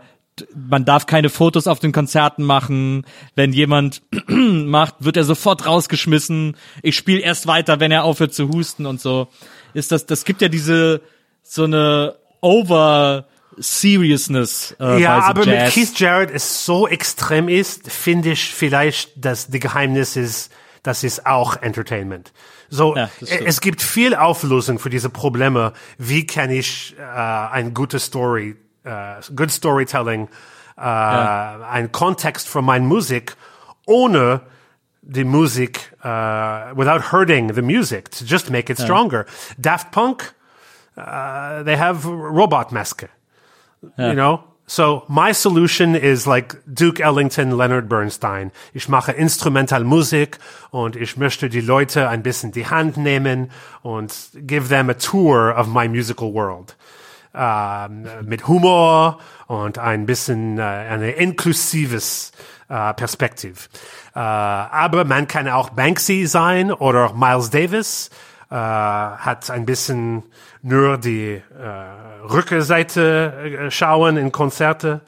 Speaker 4: man darf keine Fotos auf den Konzerten machen. Wenn jemand macht, wird er sofort rausgeschmissen. Ich spiele erst weiter, wenn er aufhört zu husten und so. Ist das, das gibt ja diese so eine Over Seriousness äh,
Speaker 3: Ja, aber mit
Speaker 4: Jazz.
Speaker 3: Keith Jarrett es so extrem ist, finde ich vielleicht, dass die Geheimnis ist, das ist auch Entertainment. So,
Speaker 4: Ja, stimmt.
Speaker 3: es gibt viel Auflösung für diese Probleme. Wie kann ich äh, ein gutes Story, äh, good Storytelling, äh, ein Kontext für meine Musik, ohne die Musik, äh, without hurting the music, to just make it stronger. Daft Punk, uh, they have robot maske. You know? So my solution is like Duke Ellington, Leonard Bernstein. Ich mache Instrumental Musik und ich möchte die Leute ein bisschen die Hand nehmen und give them a tour of my musical world. Ähm, mit Humor und ein bisschen äh, eine inklusives äh, Perspektiv. Äh, aber man kann auch Banksy sein oder Miles Davis äh, hat ein bisschen nur die äh, Rückseite äh, schauen in Konzerte.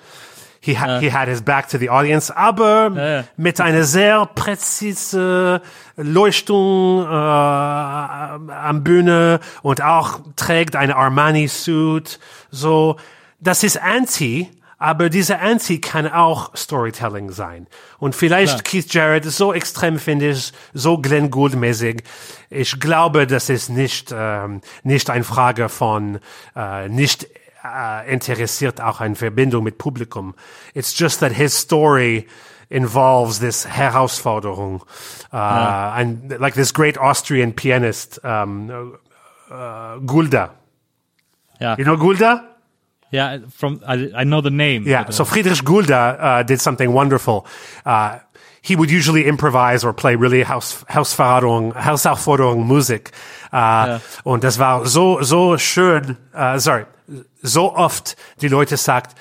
Speaker 3: He, ha he had his back to the audience, aber
Speaker 4: ja.
Speaker 3: mit einer sehr präzise Leuchtung äh, am Bühne und auch trägt eine Armani-Suit. So, das ist Anti, aber diese Anti kann auch Storytelling sein. Und vielleicht
Speaker 4: Klar.
Speaker 3: Keith Jarrett ist so extrem, finde ich, so Glenn Gould-mäßig. Ich glaube, das ist nicht, ähm, nicht eine Frage von äh, nicht äh, interessiert auch eine Verbindung mit Publikum. It's just that his story involves this Herausforderung. Uh, and like this great Austrian pianist, um, uh, Gulda.
Speaker 4: ja,
Speaker 3: You know Gulda?
Speaker 4: Ja, from I, I know the name.
Speaker 3: Yeah.
Speaker 4: but, uh,
Speaker 3: So Friedrich Gulda uh, did something wonderful. Uh, he would usually improvise or play really Haus, Hausverratung, Hausaufforderung Musik. Uh, Und das war so, so schön, uh, sorry, so oft die Leute sagt,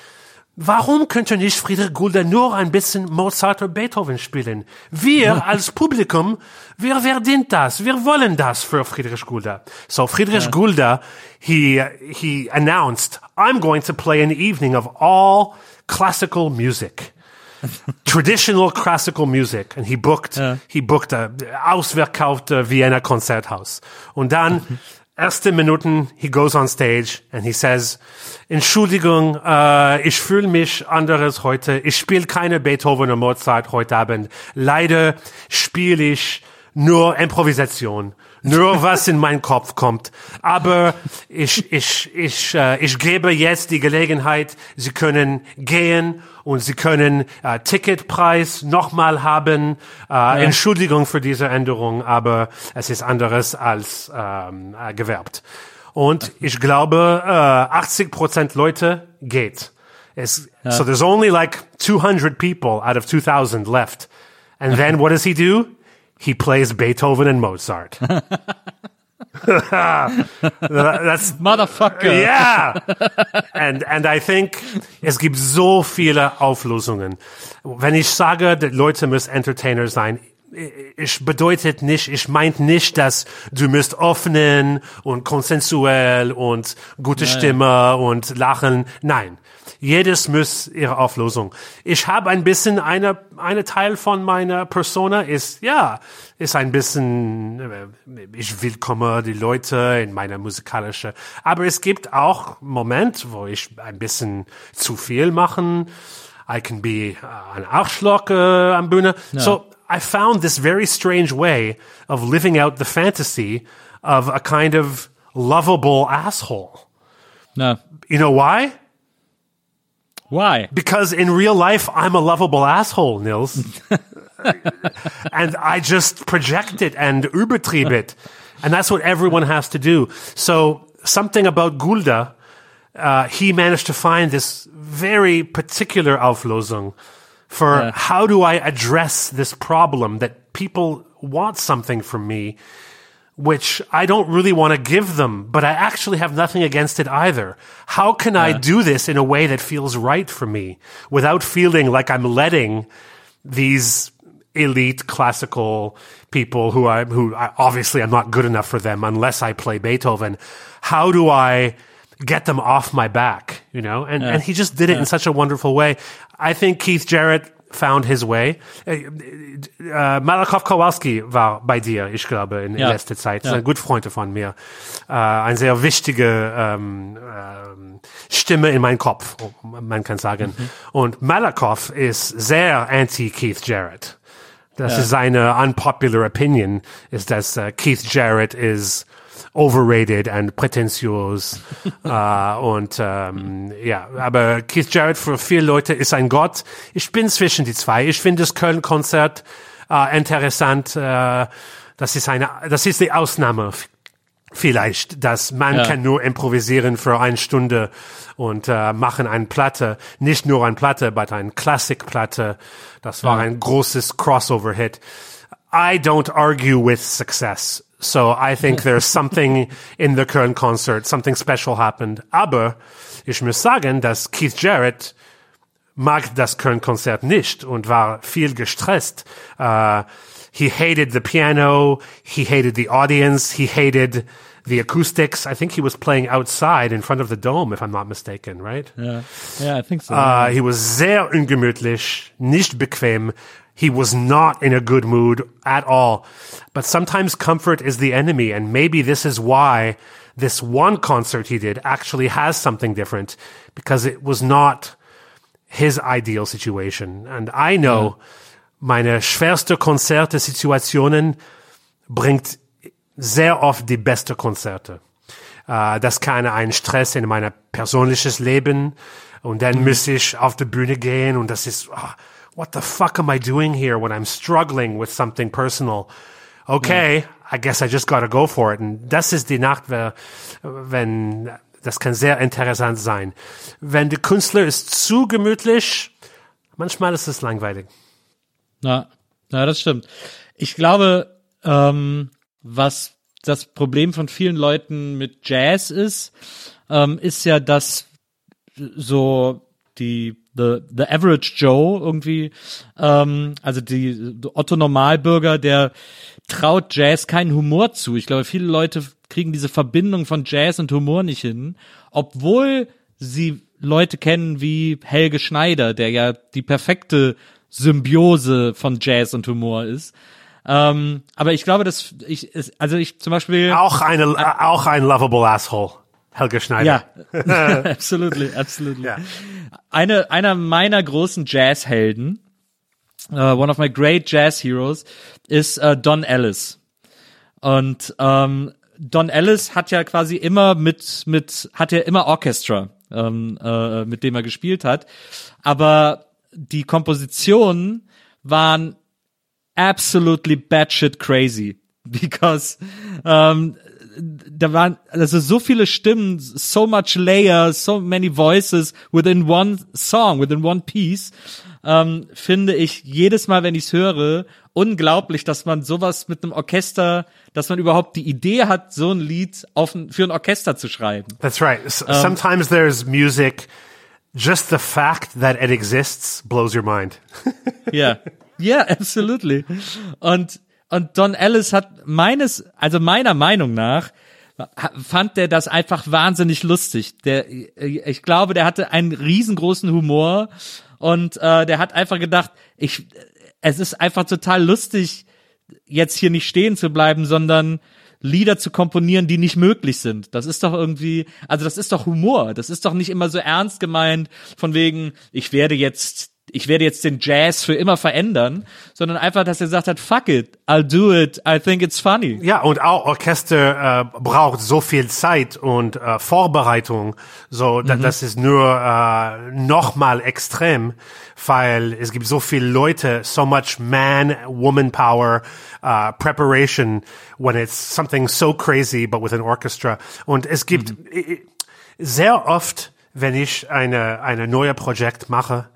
Speaker 3: warum könnte nicht Friedrich Gulda nur ein bisschen Mozart oder Beethoven spielen? Wir als Publikum, wir verdient das, wir wollen das für Friedrich Gulda. So Friedrich Gulda, he, he announced, I'm going to play an evening of all classical music. traditional classical music and he booked he booked a ausverkaufte Vienna Konzerthaus und dann erste Minuten, he goes on stage and he says, Entschuldigung, äh, ich fühle mich anderes heute. Ich spiele keine Beethoven und Mozart heute Abend. Leider spiele ich nur Improvisation. Nur was in meinen Kopf kommt. Aber ich, ich, ich, äh, ich gebe jetzt die Gelegenheit, Sie können gehen und Sie können äh, Ticketpreis nochmal haben. Äh, Entschuldigung für diese Änderung, aber es ist anderes als ähm, äh, gewerbt. Und ich glaube, äh, 80 Prozent Leute geht. Es, So there's only like 200 people out of 2000 left. And then what does he do? He plays Beethoven and Mozart. That's
Speaker 4: Motherfucker.
Speaker 3: yeah. And and I think es gibt so viele Auflösungen. Wenn ich sage, Leute müssen Entertainer sein, ich bedeutet nicht, ich meint nicht, dass du müsst offenen und konsensuell und gute Stimme und lachen. Nein. Jedes muss ihre Auflösung. Ich habe ein bisschen eine, eine Teil von meiner Persona ist, ja, ist ein bisschen, äh, ich willkomme die Leute in meiner musikalische, aber es gibt auch Moment, wo ich ein bisschen zu viel machen. I can be ein Arschloch äh, am Bühne. So I found this very strange way of living out the fantasy of a kind of lovable asshole.
Speaker 4: Na,
Speaker 3: You know why?
Speaker 4: Why?
Speaker 3: Because in real life, I'm a lovable asshole, Nils. and I just project it and übertrieb it. And that's what everyone has to do. So something about Gulda, uh, he managed to find this very particular Auflösung for how do I address this problem that people want something from me which I don't really want to give them, but I actually have nothing against it either. How can I do this in a way that feels right for me without feeling like I'm letting these elite classical people who I, who I, obviously I'm not good enough for them unless I play Beethoven. How do I get them off my back? You know, and, and he just did it in such a wonderful way. I think Keith Jarrett found his way. Äh, äh, Malakow Kowalski war bei dir, ich glaube, in, in
Speaker 4: Ja.
Speaker 3: letzter Zeit.
Speaker 4: Ja.
Speaker 3: ist ein guter Freund von mir. Äh, eine sehr wichtige ähm, ähm, Stimme in meinem Kopf, man kann sagen. Und Malakow ist sehr anti-Keith Jarrett. Das ist seine unpopular opinion, ist, dass äh, Keith Jarrett ist overrated and prätentiös. äh, und ähm, ja, aber Keith Jarrett für viele Leute ist ein Gott. Ich bin zwischen die zwei. Ich finde das Köln-Konzert äh, interessant. Äh, das ist eine, das ist die Ausnahme vielleicht, dass man
Speaker 4: Ja.
Speaker 3: kann nur improvisieren für eine Stunde und äh, machen eine Platte, nicht nur eine Platte, aber eine Klassikplatte. Das war ein großes Crossover-Hit. I don't argue with success. So I think there's something in the current concert, something special happened. Aber ich muss sagen, dass Keith Jarrett mag das Köln-Konzert nicht und war viel gestresst. Uh, he hated the piano, he hated the audience, he hated the acoustics. I think he was playing outside in front of the dome, if I'm not mistaken, right?
Speaker 4: Yeah, yeah, I think so.
Speaker 3: Uh, he was sehr ungemütlich, nicht bequem. He was not in a good mood at all. But sometimes comfort is the enemy, and maybe this is why this one concert he did actually has something different because it was not his ideal situation. And I know meine schwerste Konzerte Situationen bringt sehr oft die beste Konzerte. Äh, das kann ein Stress in meiner persönliches Leben und dann muss ich auf die Bühne gehen und das ist, ah, what the fuck am I doing here when I'm struggling with something personal? Okay, I guess I just gotta go for it. Und das ist die Nacht, wenn, das kann sehr interessant sein. Wenn der Künstler ist zu gemütlich, manchmal ist es langweilig.
Speaker 4: Na, na, das stimmt. Ich glaube, ähm, was das Problem von vielen Leuten mit Jazz ist, ähm, ist ja, dass so die the, the average Joe irgendwie, ähm, also die Otto Normalbürger, der traut Jazz keinen Humor zu. Ich glaube, viele Leute kriegen diese Verbindung von Jazz und Humor nicht hin, obwohl sie Leute kennen wie Helge Schneider, der ja die perfekte Symbiose von Jazz und Humor ist. Ähm, aber ich glaube, dass ich, also ich zum Beispiel.
Speaker 3: Auch eine, auch ein lovable asshole. Helge Schneider.
Speaker 4: Ja, absolutely, absolutely.
Speaker 3: Ja.
Speaker 4: Eine, einer meiner großen Jazzhelden, uh, one of my great Jazz Heroes, ist äh, Don Ellis. Und ähm, Don Ellis hat ja quasi immer mit, mit, hat ja immer Orchestra, ähm, äh, mit dem er gespielt hat. Aber die Kompositionen waren absolutely batshit crazy. Because ähm, da waren also so viele Stimmen, so much layers, so many voices within one song, within one piece, ähm, finde ich jedes Mal, wenn ich es höre, unglaublich, dass man sowas mit einem Orchester, dass man überhaupt die Idee hat, so ein Lied auf für ein Orchester zu schreiben.
Speaker 3: That's right. S- Sometimes there's music. Just the fact that it exists blows your mind.
Speaker 4: Ja, ja, absolutely. Und und Don Ellis hat meines, also meiner Meinung nach, fand der das einfach wahnsinnig lustig. Der, ich glaube, der hatte einen riesengroßen Humor und äh, der hat einfach gedacht, ich, es ist einfach total lustig, jetzt hier nicht stehen zu bleiben, sondern Lieder zu komponieren, die nicht möglich sind. Das ist doch irgendwie, also das ist doch Humor. Das ist doch nicht immer so ernst gemeint, von wegen, ich werde jetzt, ich werde jetzt den Jazz für immer verändern, sondern einfach, dass er gesagt hat, fuck it, I'll do it, I think it's funny.
Speaker 3: Ja, und auch Orchester äh, braucht so viel Zeit und äh, Vorbereitung. So, da, das ist nur äh, noch mal extrem, weil es gibt so viele Leute, so much man, woman power, uh, preparation when it's something so crazy, but with an orchestra. Und es gibt äh, sehr oft, wenn ich eine eine neue Projekt mache,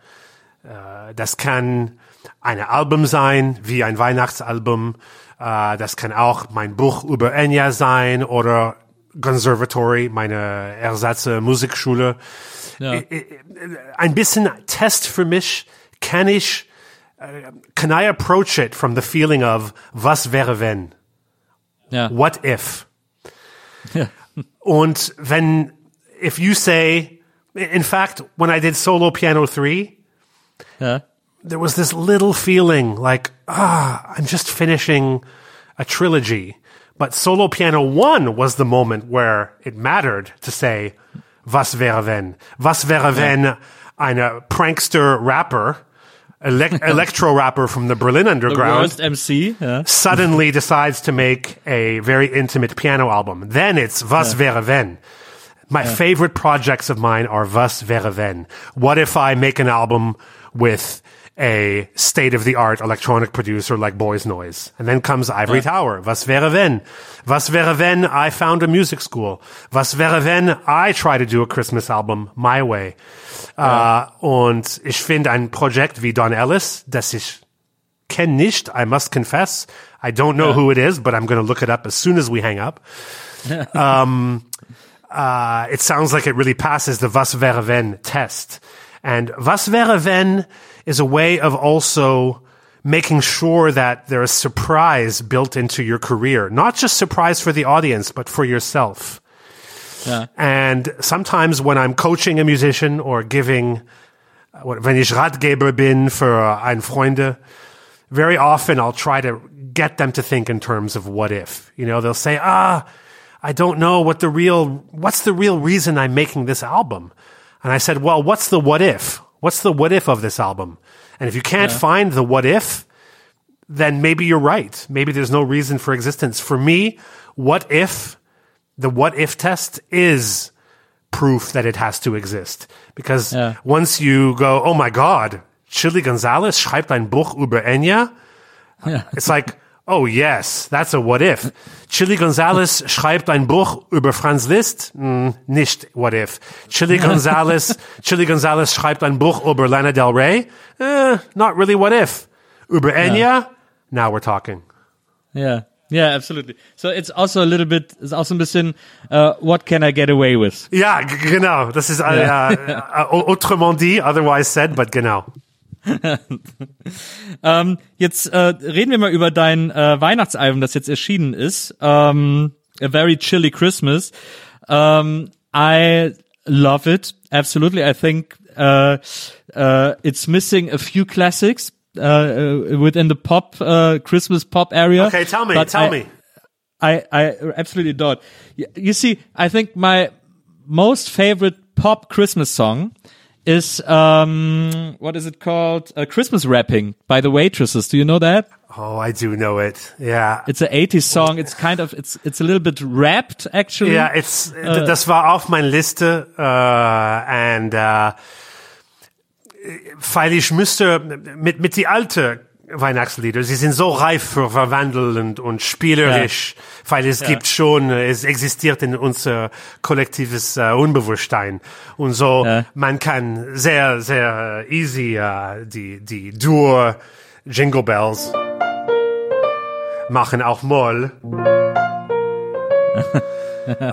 Speaker 3: äh, das kann ein Album sein, wie ein Weihnachtsalbum. Äh, das kann auch mein Buch über Enya sein oder Conservatory, meine Ersatze Musikschule.
Speaker 4: Ja.
Speaker 3: Ein bisschen Test für mich, kann ich, äh, can I approach it from the feeling of, was wäre wenn?
Speaker 4: Ja.
Speaker 3: What if?
Speaker 4: Ja.
Speaker 3: Und wenn, if you say, in fact, when I did Solo Piano three, There was this little feeling like, ah, I'm just finishing a trilogy. But Solo Piano 1 was the moment where it mattered to say, Was wäre wenn? Was wäre wenn eine prankster rapper, electro rapper from the Berlin Underground,
Speaker 4: the MC, yeah.
Speaker 3: suddenly decides to make a very intimate piano album? Then it's Was yeah. wäre wenn? My yeah. favorite projects of mine are Was wäre wenn? What if I make an album with a state of the art electronic producer like Boys Noise? And then comes Ivory Tower. Was wäre wenn? Was wäre wenn I found a music school? Was wäre wenn I try to do a Christmas album my way? Uh, und ich finde ein Projekt wie Don Ellis, das ich kenne nicht, I must confess. I don't know who it is, but I'm going to look it up as soon as we hang up. um, uh, it sounds like it really passes the Was wäre wenn test. And Was wäre wenn is a way of also making sure that there is surprise built into your career. Not just surprise for the audience, but for yourself. And sometimes when I'm coaching a musician or giving, oder wenn ich Ratgeber bin für ein Freunde, very often I'll try to get them to think in terms of what if. You know, they'll say, ah, I don't know what the real, what's the real reason I'm making this album? And I said, well, what's the what if? What's the what if of this album? And if you can't find the what if, then maybe you're right. Maybe there's no reason for existence. For me, what if, the what if test is proof that it has to exist. Because
Speaker 4: Yeah.
Speaker 3: once you go, oh my God, Chili Gonzalez schreibt ein Buch über Enya, it's like, oh yes, that's a what if. Chili Gonzalez schreibt ein Buch über Franz Liszt, mm, nicht what if. Chili Gonzalez, Chili Gonzalez schreibt ein Buch über Lana Del Rey, eh, not really what if. Über Enya, now we're talking.
Speaker 4: Yeah. Yeah, absolutely. So it's also a little bit, it's also ein bisschen, uh, what can I get away with?
Speaker 3: Ja, g- genau. Das ist äh, äh, äh, autrement dit, otherwise said, but genau.
Speaker 4: Ähm, jetzt äh, reden wir mal über dein äh, Weihnachtsalbum, das jetzt erschienen ist. Ähm, A Very Chilly Christmas. Ähm, I love it. Absolutely. I think uh, uh, it's missing a few classics, uh, uh, within the pop uh, Christmas pop area.
Speaker 3: Okay, tell me, tell
Speaker 4: I-
Speaker 3: me.
Speaker 4: I, I absolutely don't. You see, I think my most favorite pop Christmas song is um what is it called? Uh, Christmas rapping by the Waitresses. Do you know that?
Speaker 3: Oh, I do know it. Yeah.
Speaker 4: It's an 80s song. It's kind of it's it's a little bit rapped actually.
Speaker 3: Yeah, it's, das war auf meiner Liste äh, and äh, weil ich müsste mit mit die alte Weihnachtslieder, sie sind so reif für verwandelnd und spielerisch, weil es gibt schon, äh, es existiert in unser kollektives äh, Unbewusstsein und so,
Speaker 4: Ja.
Speaker 3: man kann sehr, sehr easy äh, die, die Dur Jingle Bells machen, auch Moll.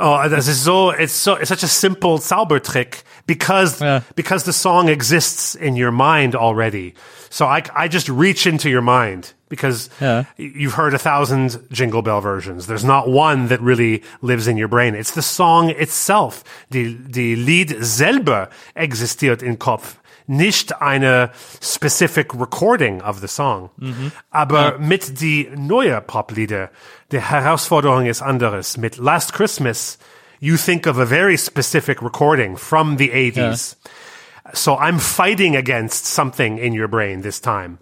Speaker 3: Oh, das ist so, it's so, it's such a simple Zaubertrick because,
Speaker 4: Yeah.
Speaker 3: because the song exists in your mind already. So I, I just reach into your mind because
Speaker 4: Yeah.
Speaker 3: you've heard a thousand Jingle Bell versions. There's not one that really lives in your brain. It's the song itself. Die, die Lied selber existiert im Kopf. Nicht eine specific recording of the song. Mm-hmm. Aber mit die neue Poplieder, die Herausforderung ist anderes. Mit Last Christmas, you think of a very specific recording from the 80s. So I'm fighting against something in your brain this time.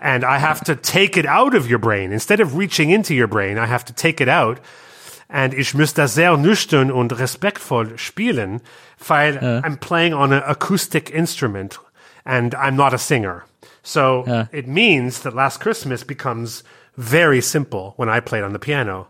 Speaker 3: And I have to take it out of your brain. Instead of reaching into your brain, I have to take it out. And ich muss das sehr nüchtern und respektvoll spielen, weil I'm playing on an acoustic instrument and I'm not a singer. So
Speaker 4: Yeah.
Speaker 3: it means that Last Christmas becomes very simple when I played on the piano.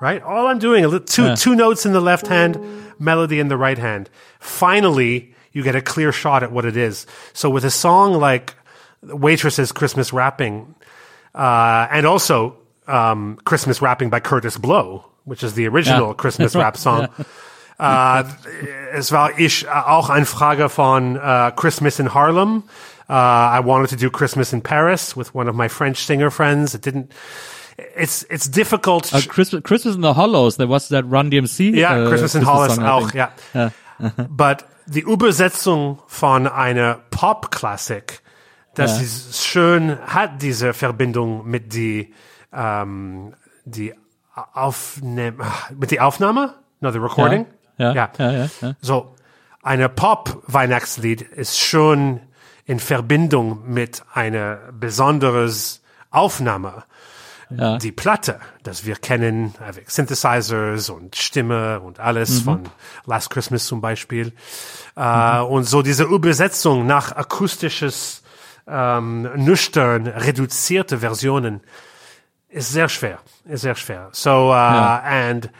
Speaker 3: Right? All I'm doing, a li- two,
Speaker 4: Yeah.
Speaker 3: two notes in the left hand, melody in the right hand. Finally, you get a clear shot at what it is. So with a song like Waitress's Christmas Wrapping, uh, and also um, Christmas Wrapping by Curtis Blow, which is the original
Speaker 4: Ja.
Speaker 3: Christmas rap song. Äh, es war ich äh, auch eine Frage von äh, Christmas in Harlem. Uh, I wanted to do Christmas in Paris with one of my French singer friends. It didn't. It's it's difficult.
Speaker 4: Uh, Christmas, Christmas in the Hollows. There was that Run DMC.
Speaker 3: Ja,
Speaker 4: uh,
Speaker 3: Christmas in Hollis
Speaker 4: song,
Speaker 3: auch, ja. But die Übersetzung von einer Pop-Klassik, das ist schön, hat diese Verbindung mit die, ähm, die Aufnahme, mit die Aufnahme? No, the recording?
Speaker 4: Ja, ja, ja, ja, ja.
Speaker 3: So, eine Pop-Weihnachtslied ist schon in Verbindung mit einer besonderes Aufnahme.
Speaker 4: Ja.
Speaker 3: Die Platte, das wir kennen, avec Synthesizers und Stimme und alles von Last Christmas zum Beispiel. Äh, und so diese Übersetzung nach akustisches, ähm, nüchtern, reduzierte Versionen ist sehr schwer, ist sehr schwer. So, uh, and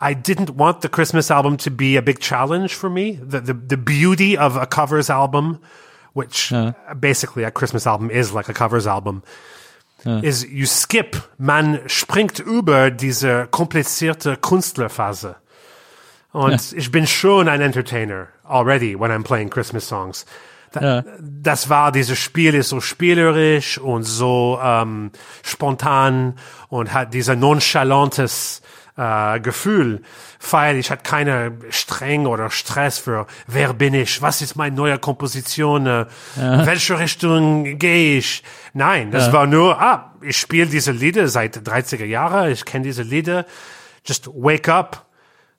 Speaker 3: I didn't want the Christmas album to be a big challenge for me. The, the, the beauty of a covers album, which basically a Christmas album is like a covers album, is you skip, man springt über diese komplizierte Künstlerphase. Und ich bin schon ein Entertainer already when I'm playing Christmas songs. Da, Das war, dieses Spiel ist so spielerisch und so ähm, spontan und hat dieser nonchalantes äh, Gefühl, weil ich hatte keine Streng oder Stress für wer bin ich, was ist meine neue Komposition, äh, welche Richtung gehe ich. Nein, das war nur, ah, ich spiele diese Lieder seit 30er Jahren, ich kenne diese Lieder, just wake up,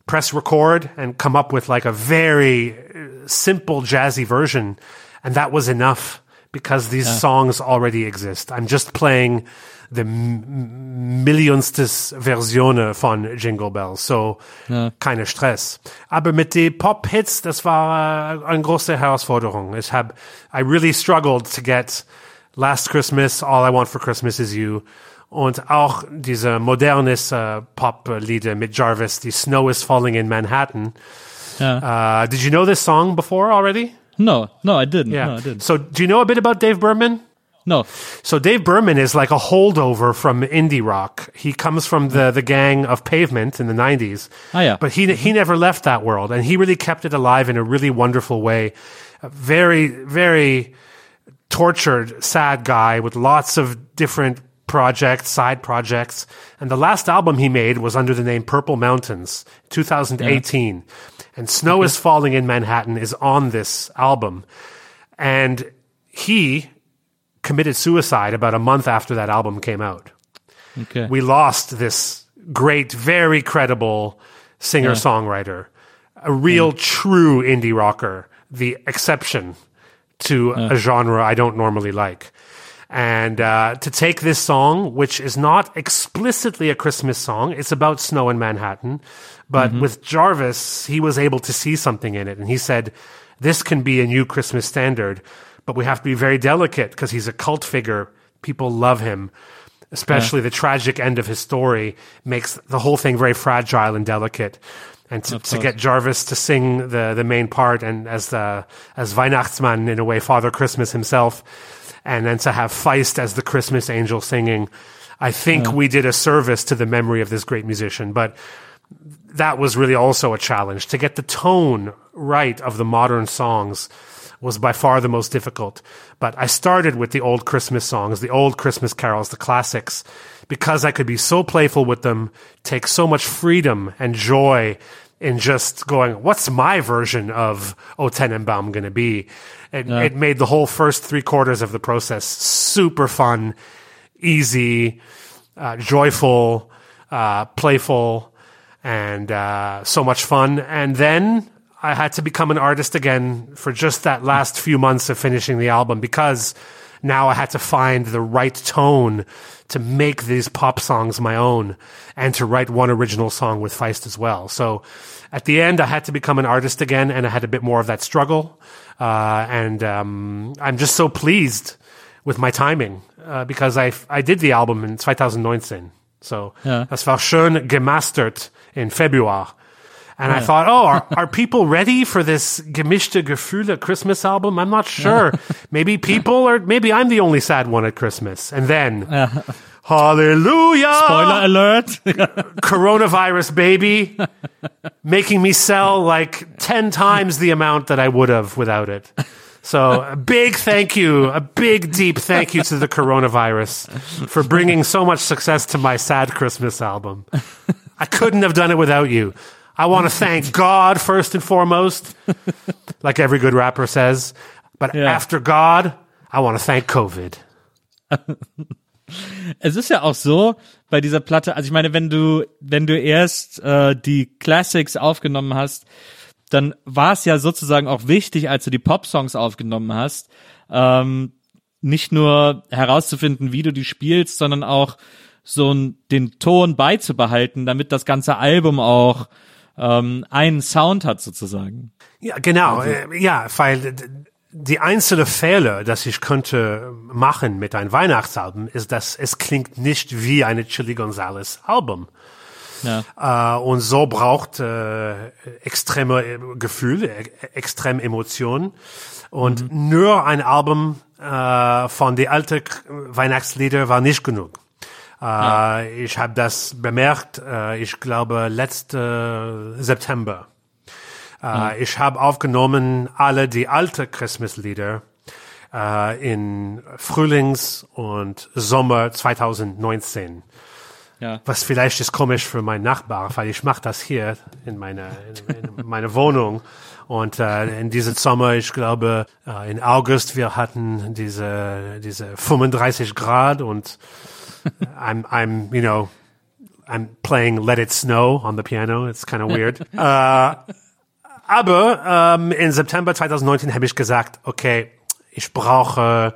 Speaker 3: press record and come up with like a very uh, simple jazzy version. And that was enough because these songs already exist. I'm just playing the millionstes Version von Jingle Bells. So keine Stress. Aber mit den Pop-Hits, das war äh, eine große Herausforderung. Ich hab, I really struggled to get Last Christmas, All I Want for Christmas is You. Und auch diese modernes äh, Pop-Lieder mit Jarvis, die Snow is Falling in Manhattan.
Speaker 4: Ja.
Speaker 3: Uh, did you know this song before already?
Speaker 4: No, no, I didn't.
Speaker 3: Yeah.
Speaker 4: No, I didn't.
Speaker 3: So do you know a bit about Dave Berman?
Speaker 4: No.
Speaker 3: So Dave Berman is like a holdover from indie rock. He comes from the, the gang of Pavement in the 90s.
Speaker 4: Ah, yeah.
Speaker 3: But he, he never left that world and he really kept it alive in a really wonderful way. A very, very tortured, sad guy with lots of different projects, side projects. And the last album he made was under the name Purple Mountains, 2018. And Snow is Falling in Manhattan is on this album. And he committed suicide about a month after that album came out.
Speaker 4: Okay.
Speaker 3: We lost this great, very credible singer songwriter, a real true indie rocker, the exception to a genre I don't normally like. And uh, to take this song, which is not explicitly a Christmas song, it's about snow in Manhattan, but with Jarvis, he was able to see something in it. And he said, This can be a new Christmas standard, but we have to be very delicate because he's a cult figure. People love him. Especially the tragic end of his story makes the whole thing very fragile and delicate. And to, to get Jarvis to sing the, the main part and as the as Weihnachtsmann in a way, Father Christmas himself, and then to have Feist as the Christmas angel singing, I think we did a service to the memory of this great musician. But that was really also a challenge to get the tone right of the modern songs was by far the most difficult. But I started with the old Christmas songs, the old Christmas carols, the classics, because I could be so playful with them, take so much freedom and joy in just going, what's my version of O Tenenbaum going to be? It, it made the whole first three quarters of the process super fun, easy, uh, joyful, uh, playful, and uh, so much fun. And then I had to become an artist again for just that last few months of finishing the album because now I had to find the right tone to make these pop songs my own and to write one original song with Feist as well. So at the end, I had to become an artist again and I had a bit more of that struggle. Uh, and um, I'm just so pleased with my timing uh, because I, I did the album in 2019. So
Speaker 4: Ja.
Speaker 3: das war schön gemastert in Februar. And I thought, oh, are, are people ready for this gemischte Gefühle Christmas album? I'm not sure. maybe people or maybe I'm the only sad one at Christmas. And then, hallelujah!
Speaker 4: Spoiler alert.
Speaker 3: Coronavirus, baby. making me sell like 10 times the amount that I would have without it. So a big thank you, a big deep thank you to the coronavirus for bringing so much success to my sad Christmas album. I couldn't have done it without you. I want to thank God first and foremost, like every good rapper says. But
Speaker 4: Yeah.
Speaker 3: after God, I want to thank COVID.
Speaker 4: Es ist ja auch so bei dieser Platte, also ich meine, wenn du, wenn du erst äh, die Classics aufgenommen hast, dann war es ja sozusagen auch wichtig, als du die Pop-Songs aufgenommen hast, ähm, nicht nur herauszufinden, wie du die spielst, sondern auch so den Ton beizubehalten, damit das ganze Album auch ähm, einen Sound hat sozusagen.
Speaker 3: Ja, genau. äh, Ja, weil die einzelne Fehler, das ich könnte machen mit einem Weihnachtsalbum, ist, dass es klingt nicht wie eine Chili Gonzalez Album.
Speaker 4: Ja.
Speaker 3: Äh, und so braucht äh, extreme äh, Gefühle, e extrem Emotionen. Und nur ein Album äh, von den alten Weihnachtslieder war nicht genug. Äh, Ich habe das bemerkt, äh, ich glaube, letzte September. Äh, Ich habe aufgenommen alle die alte Christmaslieder in Frühlings- und Sommer 2019.
Speaker 4: Ja.
Speaker 3: Was vielleicht ist komisch für meinen Nachbar, weil ich mache das hier in meiner in, in meiner Wohnung. Und äh, in diesem Sommer, ich glaube, äh, in August, wir hatten diese diese 35 Grad und I'm I'm you know I'm playing Let It Snow on the piano. It's kind of weird. äh, aber ähm, in September 2019 habe ich gesagt, okay, ich brauche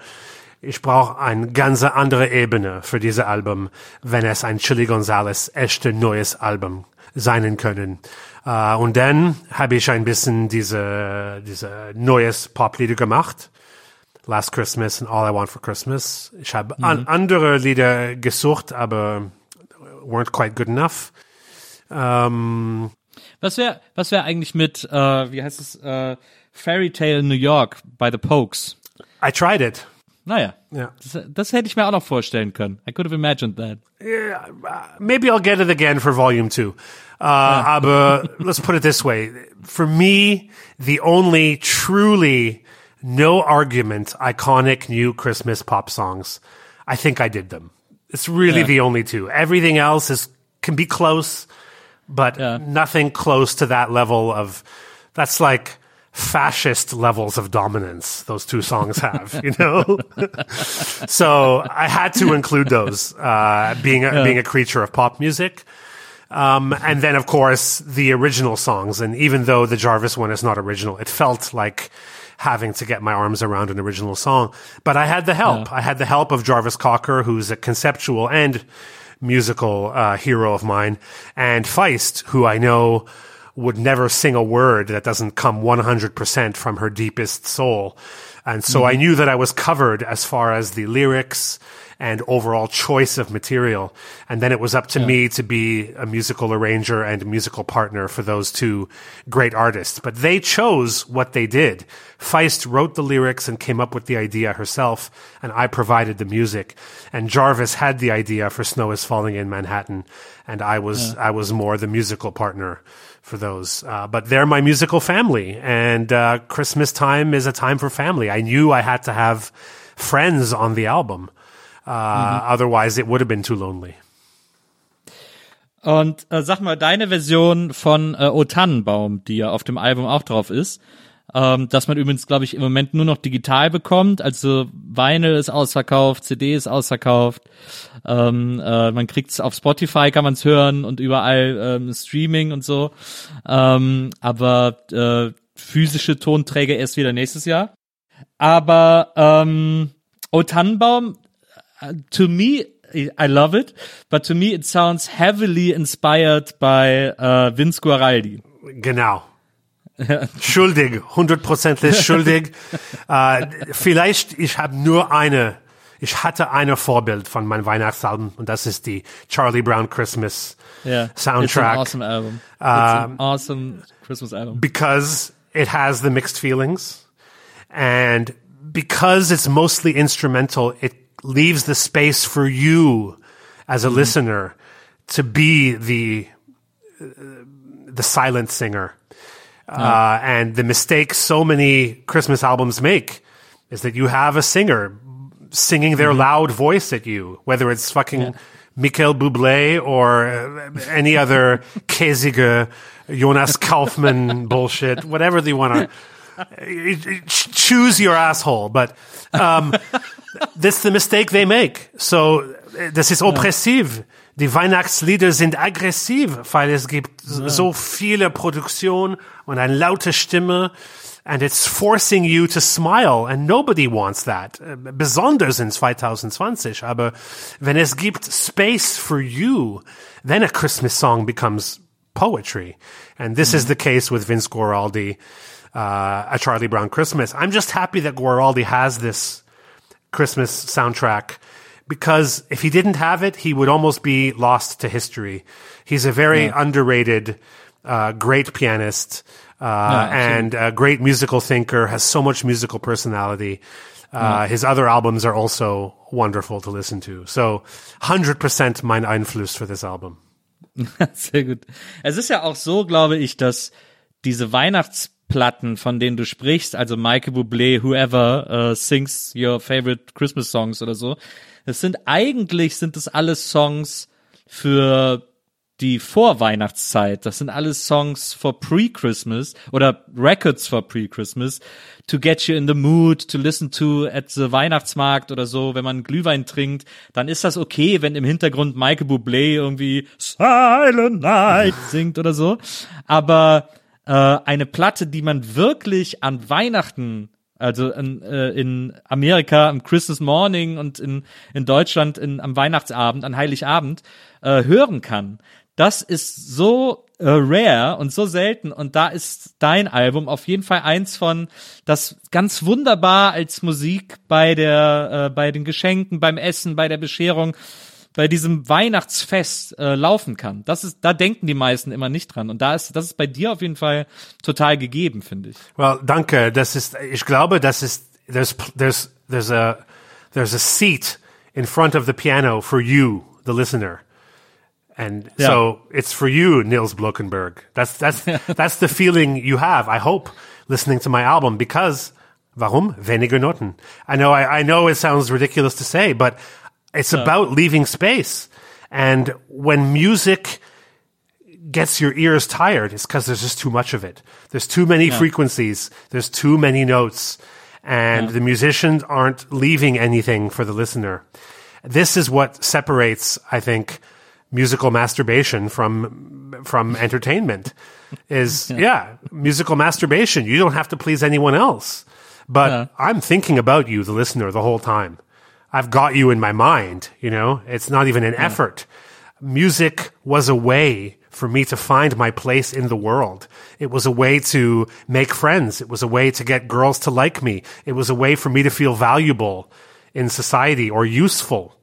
Speaker 3: ich brauche eine ganz andere Ebene für dieses Album, wenn es ein Chili Gonzalez echte neues Album sein können. Äh, und dann habe ich ein bisschen diese diese neues Poplieder gemacht. Last Christmas and All I Want for Christmas. Ich habe an andere Lieder gesucht, aber weren't quite good enough. Ähm,
Speaker 4: Was wäre was wär eigentlich mit, äh, wie heißt es, äh, Fairy Tale New York by the Pokes?
Speaker 3: I tried it.
Speaker 4: Naja,
Speaker 3: Ja.
Speaker 4: das, das hätte ich mir auch noch vorstellen können. I could have imagined that.
Speaker 3: maybe I'll get it again for volume two. Uh, aber let's put it this way. For me, the only truly no argument iconic new Christmas pop songs, I think I did them. It's really
Speaker 4: Yeah.
Speaker 3: the only two. Everything else is, can be close, but
Speaker 4: Yeah.
Speaker 3: nothing close to that level of that's like fascist levels of dominance those two songs have, you know? so I had to include those, uh, being a, being a creature of pop music. Um, and then of course the original songs. And even though the Jarvis one is not original, it felt like having to get my arms around an original song. But I had the help. I had the help of Jarvis Cocker, who's a conceptual and musical uh, hero of mine, and Feist, who I know would never sing a word that doesn't come 100% from her deepest soul. And so I knew that I was covered as far as the lyrics and overall choice of material. And then it was up to me to be a musical arranger and a musical partner for those two great artists. But they chose what they did. Feist wrote the lyrics and came up with the idea herself, and I provided the music. And Jarvis had the idea for Snow is Falling in Manhattan, and I was, I was more the musical partner for those. Uh, but they're my musical family, and uh, Christmas time is a time for family. I knew I had to have friends on the album. Uh, Otherwise, it would have been too lonely.
Speaker 4: Und äh, sag mal, deine Version von äh, O Tannenbaum, die ja auf dem Album auch drauf ist, ähm, dass man übrigens, glaube ich, im Moment nur noch digital bekommt. Also Vinyl ist ausverkauft, CD ist ausverkauft. Ähm, äh, man kriegt's auf Spotify, kann man's hören und überall ähm, Streaming und so. Ähm, aber äh, physische Tonträger erst wieder nächstes Jahr. Aber ähm, O Tannenbaum, to me, I love it, but to me it sounds heavily inspired by uh, Vince Guaraldi.
Speaker 3: Genau. schuldig, hundertprozentig schuldig. äh, vielleicht, ich habe nur eine, ich hatte eine Vorbild von meinem Weihnachtsalbum und das ist die Charlie Brown Christmas
Speaker 4: Yeah,
Speaker 3: soundtrack.
Speaker 4: It's an awesome album. It's an awesome Christmas album.
Speaker 3: because it has the mixed feelings and because it's mostly instrumental, it leaves the space for you as a listener to be the uh, the silent singer. Uh, and the mistake so many Christmas albums make is that you have a singer singing their loud voice at you, whether it's fucking Michael Bublé or uh, any other käsige Jonas Kaufman bullshit, whatever they want to choose your asshole. But um, that's the mistake they make. So äh, das ist oppressiv. Die Weihnachtslieder sind aggressiv, weil es gibt so viele Produktion und eine laute Stimme. And it's forcing you to smile and nobody wants that. Äh, Besonders in 2020. Aber wenn es gibt space for you, then a Christmas song becomes poetry. And this is the case with Vince Guaraldi, uh, a Charlie Brown Christmas. I'm just happy that Guaraldi has this Christmas soundtrack because if he didn't have it, he would almost be lost to history. He's a very underrated, uh, great pianist, uh, and a great musical thinker, has so much musical personality. Uh, His other albums are also wonderful to listen to. So 100% mein Einfluss for this album.
Speaker 4: Sehr gut. Es ist ja auch so, glaube ich, dass diese Weihnachtsplatten, von denen du sprichst, also Michael Bublé, whoever uh, sings your favorite Christmas songs oder so, das sind eigentlich sind das alles Songs für die Vorweihnachtszeit. Das sind alles Songs for pre-Christmas oder Records for pre-Christmas to get you in the mood to listen to at the Weihnachtsmarkt oder so. Wenn man Glühwein trinkt, dann ist das okay, wenn im Hintergrund Michael Bublé irgendwie Silent Night singt oder so. Aber äh, eine Platte, die man wirklich an Weihnachten also in, äh, in Amerika am Christmas Morning und in, in Deutschland in, am Weihnachtsabend, an Heiligabend äh, hören kann. Das ist so äh, rare und so selten und da ist dein Album auf jeden Fall eins von, das ganz wunderbar als Musik bei der, äh, bei den Geschenken, beim Essen, bei der Bescherung, bei diesem Weihnachtsfest äh, laufen kann. Das ist, da denken die meisten immer nicht dran und da ist, das ist bei dir auf jeden Fall total gegeben, finde ich.
Speaker 3: Well, danke. Das ist, ich glaube, das ist, there's, there's, there's a, there's a seat in front of the piano for you, the listener. And
Speaker 4: Yeah.
Speaker 3: so it's for you, Nils Blockenberg. That's, that's, that's the feeling you have, I hope, listening to my album because, warum? Weniger Noten. I know, I, I know it sounds ridiculous to say, but it's about leaving space. And when music gets your ears tired it's because there's just too much of it. There's too many frequencies. There's too many notes and the musicians aren't leaving anything for the listener. This is what separates, I think, musical masturbation from, from entertainment is, yeah. musical masturbation. You don't have to please anyone else, but
Speaker 4: Yeah.
Speaker 3: I'm thinking about you, the listener, the whole time. I've got you in my mind, you know, it's not even an effort. Music was a way for me to find my place in the world. It was a way to make friends. It was a way to get girls to like me. It was a way for me to feel valuable in society or useful.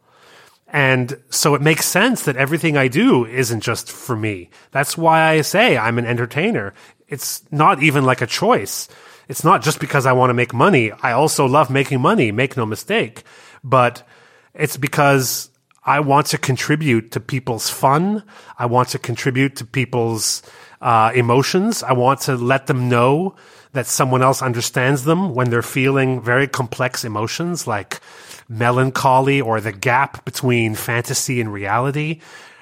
Speaker 3: And so it makes sense that everything I do isn't just for me. That's why I say I'm an entertainer. It's not even like a choice. It's not just because I want to make money. I also love making money, make no mistake. But it's because I want to contribute to people's fun. I want to contribute to people's uh, emotions. I want to let them know that someone else understands them when they're feeling very complex emotions like melancholy or the gap between fantasy and reality.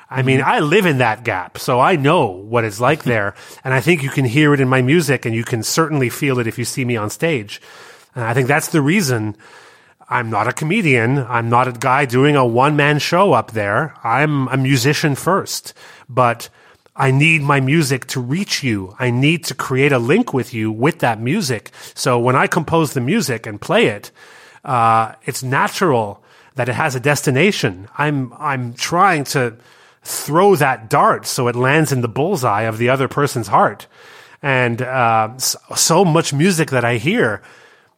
Speaker 3: I mean, I live in that gap, so I know what it's like there. And I think you can hear it in my music and you can certainly feel it if you see me on stage. And I think that's the reason I'm not a comedian. I'm not a guy doing a one man show up there. I'm a musician first, but I need my music to reach you. I need to create a link with you with that music. So when I compose the music and play it, uh, it's natural that it has a destination. I'm, I'm trying to throw that dart so it lands in the bullseye of the other person's heart. And, uh, so, so much music that I hear,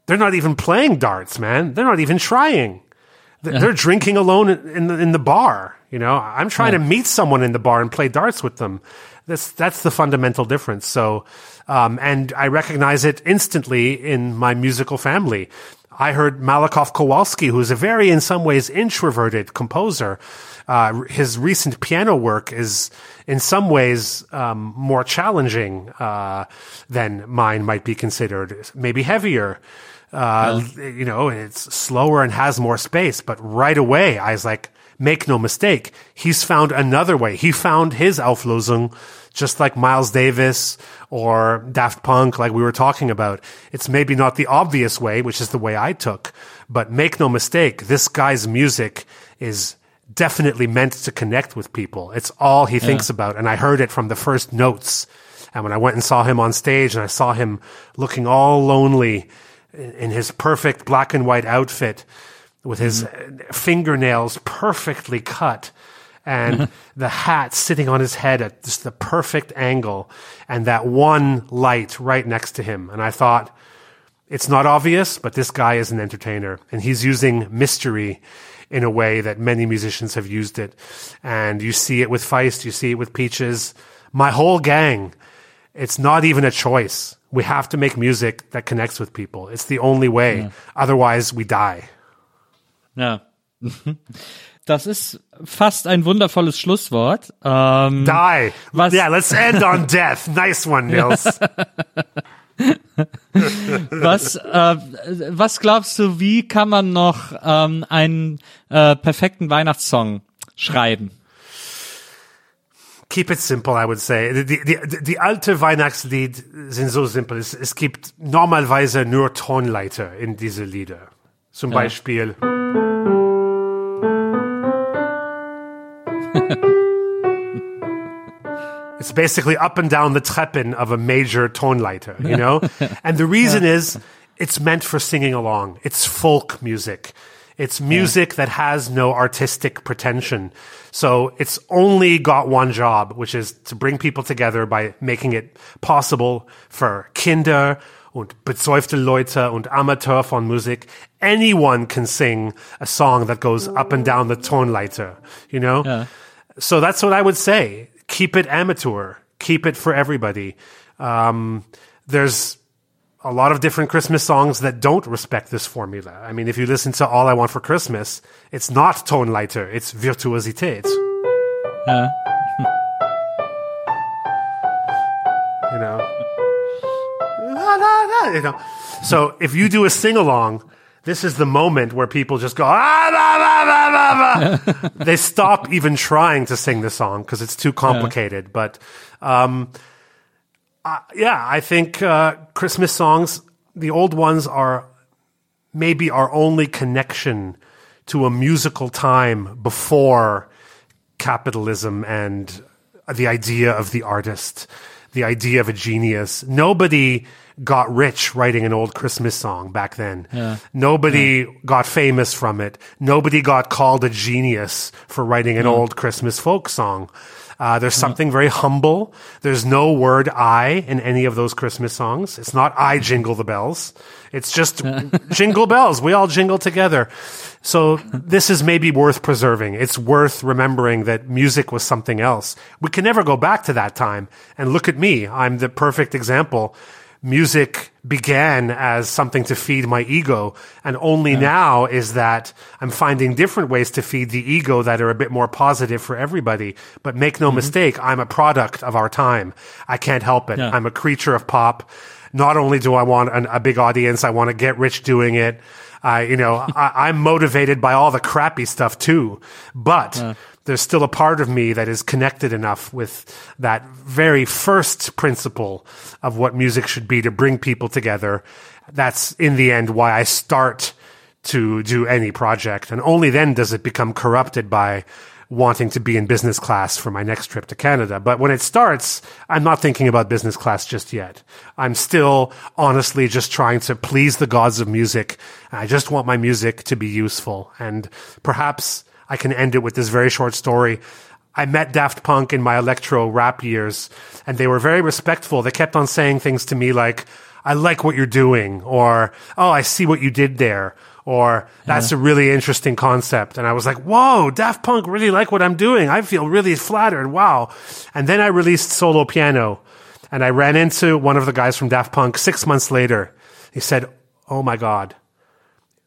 Speaker 3: they're not even playing darts, man. They're not even trying. They're, drinking alone in the, in the bar. You know, I'm trying to meet someone in the bar and play darts with them. That's that's the fundamental difference. So, um, and I recognize it instantly in my musical family. I heard Malakoff Kowalski, who's a very, in some ways, introverted composer. Uh, his recent piano work is, in some ways, um, more challenging uh, than mine might be considered. Maybe heavier. Uh, You know, it's slower and has more space. But right away, I was like, make no mistake, he's found another way. He found his Auflösung, just like Miles Davis or Daft Punk, like we were talking about. It's maybe not the obvious way, which is the way I took, but make no mistake, this guy's music is definitely meant to connect with people. It's all he thinks about. And I heard it from the first notes. And when I went and saw him on stage and I saw him looking all lonely in his perfect black and white outfit with his mm-hmm. fingernails perfectly cut and mm-hmm. the hat sitting on his head at just the perfect angle and that one light right next to him. And I thought, it's not obvious, but this guy is an entertainer and he's using mystery in a way that many musicians have used it. And you see it with Feist, you see it with Peaches. My whole gang, it's not even a choice. We have to make music that connects with people. It's the only way. Otherwise, we die.
Speaker 4: Ja. Das ist fast ein wundervolles Schlusswort. Ähm,
Speaker 3: Die.
Speaker 4: Was-
Speaker 3: Yeah, let's end on death. Nice one, Nils.
Speaker 4: was, äh, was glaubst du, wie kann man noch ähm, einen äh, perfekten Weihnachtssong schreiben?
Speaker 3: Keep it simple, I would say. The, die, die, alte Weihnachtslied sind so simpel. Es, es gibt normalerweise nur Tonleiter in diese Lieder. Zum Beispiel. It's basically up and down the Treppen of a major Tonleiter, you know? and the reason is it's meant for singing along. It's folk music. It's music that has no artistic pretension. So it's only got one job, which is to bring people together by making it possible for Kinder und besäufte Leute und Amateur von Musik. Anyone can sing a song that goes up and down the Tonleiter, you know? So that's what I would say. Keep it amateur. Keep it for everybody. Um, there's a lot of different Christmas songs that don't respect this formula. I mean, if you listen to All I Want for Christmas, it's not tone Tonleiter, it's Virtuosität.
Speaker 4: Ja.
Speaker 3: You know? La, la, la, you know? So if you do a sing along, this is the moment where people just go, ah, bah, bah, bah, bah, bah. they stop even trying to sing the song because it's too complicated. But um, uh, yeah, I think uh, Christmas songs, the old ones are maybe our only connection to a musical time before capitalism and the idea of the artist, the idea of a genius. Nobody got rich writing an old Christmas song back then. Nobody got famous from it. Nobody got called a genius for writing an old Christmas folk song. Uh, there's something very humble. There's no word I in any of those Christmas songs. It's not I jingle the bells. It's just jingle bells. We all jingle together. So this is maybe worth preserving. It's worth remembering that music was something else. We can never go back to that time. And look at me. I'm the perfect example. Music began as something to feed my ego. And only now is that I'm finding different ways to feed the ego that are a bit more positive for everybody. But make no mm-hmm. mistake, I'm a product of our time. I can't help it.
Speaker 4: Yeah.
Speaker 3: I'm a creature of pop. Not only do I want an, a big audience, I want to get rich doing it. I, you know, I, I'm motivated by all the crappy stuff too. But there's still a part of me that is connected enough with that very first principle of what music should be to bring people together. That's in the end why I start to do any project. And only then does it become corrupted by wanting to be in business class for my next trip to Canada. But when it starts, I'm not thinking about business class just yet. I'm still honestly just trying to please the gods of music. I just want my music to be useful. And perhaps I can end it with this very short story. I met Daft Punk in my electro rap years and they were very respectful. They kept on saying things to me like, I like what you're doing or, oh, I see what you did there or that's a really interesting concept. And I was like, whoa, Daft Punk really like what I'm doing. I feel really flattered. Wow. And then I released solo piano and I ran into one of the guys from Daft Punk six months later. He said, Oh my God,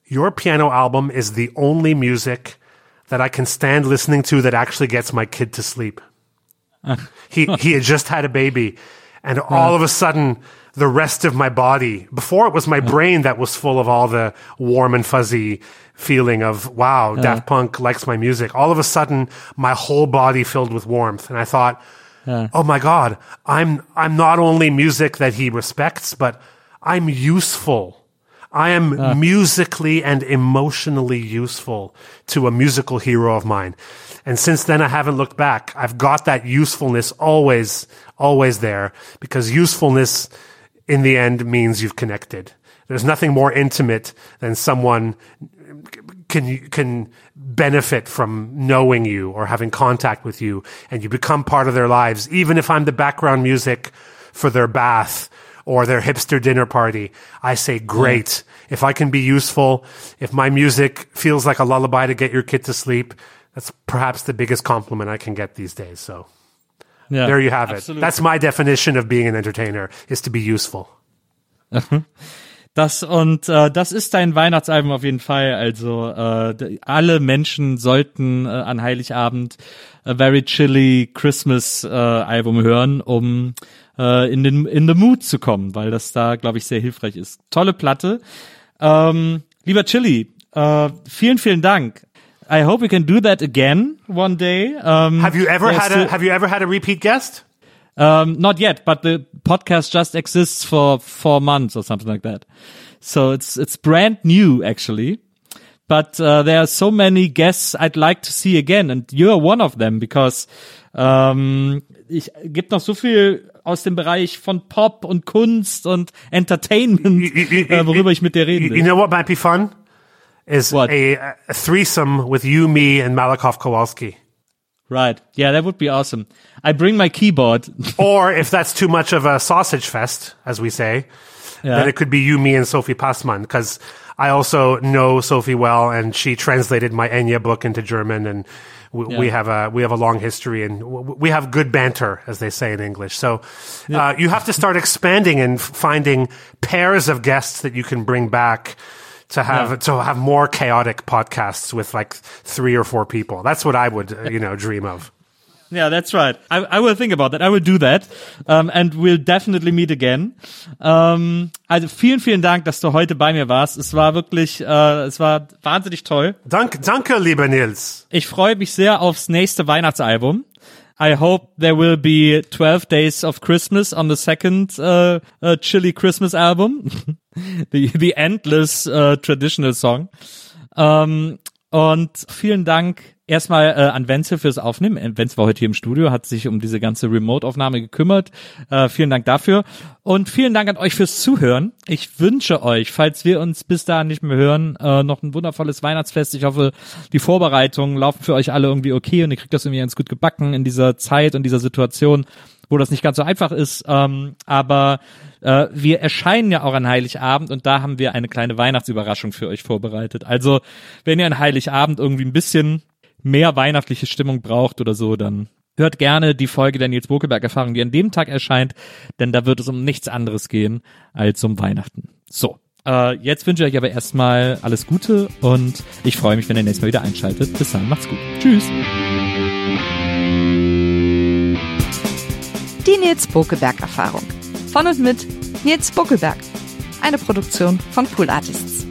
Speaker 3: your piano album is the only music that I can stand listening to that actually gets my kid to sleep. he, he had just had a baby and all of a sudden the rest of my body, before it was my brain that was full of all the warm and fuzzy feeling of, wow, Daft Punk likes my music. All of a sudden my whole body filled with warmth. And I thought, oh my God, I'm, I'm not only music that he respects, but I'm useful. I am ah. musically and emotionally useful to a musical hero of mine. And since then, I haven't looked back. I've got that usefulness always, always there because usefulness in the end means you've connected. There's nothing more intimate than someone can can benefit from knowing you or having contact with you and you become part of their lives even if I'm the background music for their bath or their hipster dinner party I say great. If I can be useful if my music feels like a lullaby to get your kid to sleep that's perhaps the biggest compliment I can get these days so.
Speaker 4: Ja,
Speaker 3: there you have
Speaker 4: absolut.
Speaker 3: it that's my definition of being an entertainer is to be useful.
Speaker 4: Das und äh, das ist dein Weihnachtsalbum auf jeden Fall. Also äh, alle Menschen sollten äh, an Heiligabend a Very Chilly Christmas äh, Album hören, um äh, in den in the Mood zu kommen, weil das da glaube ich sehr hilfreich ist. Tolle Platte. Ähm, lieber Chili, äh, vielen vielen Dank. I hope we can do that again one day. Um,
Speaker 3: have you ever had a have you ever had a repeat guest
Speaker 4: Um, not yet, but the podcast just exists for four months or something like that. So it's it's brand new actually. But uh, there are so many guests I'd like to see again, and you're one of them because ähm, ich gibt noch so viel aus dem Bereich von Pop und Kunst und Entertainment, äh, worüber ich mit dir reden
Speaker 3: You,
Speaker 4: will.
Speaker 3: you know what might be fun? Is
Speaker 4: What?
Speaker 3: A, a threesome with you, me, and Malakoff Kowalski.
Speaker 4: Right? Yeah, that would be awesome. I bring my keyboard.
Speaker 3: Or if that's too much of a sausage fest, as we say,
Speaker 4: Yeah.
Speaker 3: then it could be you, me, and Sophie Passmann. Because I also know Sophie well, and she translated my Enya book into German, and we, we have a we have a long history, and we have good banter, as they say in English. So uh, you have to start expanding and finding pairs of guests that you can bring back. To have
Speaker 4: Yeah.
Speaker 3: to have more chaotic podcasts with like three or four people. That's what I would uh, you know dream of.
Speaker 4: Yeah, that's right. I, I will think about that. I will do that. Um, and we'll definitely meet again. Um, also vielen, vielen Dank, dass du heute bei mir warst. Es war wirklich, äh, es war wahnsinnig toll.
Speaker 3: Dank, danke, lieber Nils.
Speaker 4: Ich freue mich sehr aufs nächste Weihnachtsalbum. I hope there will be 12 Days of Christmas on the second uh, uh, Chili Christmas album, the the endless uh, traditional song. Um, und vielen Dank erstmal äh, an Wenzel fürs Aufnehmen. Äh, Wenzel war heute hier im Studio, hat sich um diese ganze Remote-Aufnahme gekümmert. Äh, vielen Dank dafür. Und vielen Dank an euch fürs Zuhören. Ich wünsche euch, falls wir uns bis dahin nicht mehr hören, äh, noch ein wundervolles Weihnachtsfest. Ich hoffe, die Vorbereitungen laufen für euch alle irgendwie okay und ihr kriegt das irgendwie ganz gut gebacken in dieser Zeit und dieser Situation, wo das nicht ganz so einfach ist. Ähm, aber äh, wir erscheinen ja auch an Heiligabend und da haben wir eine kleine Weihnachtsüberraschung für euch vorbereitet. Also, wenn ihr an Heiligabend irgendwie ein bisschen mehr weihnachtliche Stimmung braucht oder so, dann hört gerne die Folge der Nils Bokelberg Erfahrung, die an dem Tag erscheint, denn da wird es um nichts anderes gehen als um Weihnachten. So. Äh, jetzt wünsche ich euch aber erstmal alles Gute und ich freue mich, wenn ihr nächstes Mal wieder einschaltet. Bis dann, macht's gut. Tschüss.
Speaker 6: Die Nils Bokelberg Erfahrung. Von und mit Nils Bokelberg. Eine Produktion von Pool Artists.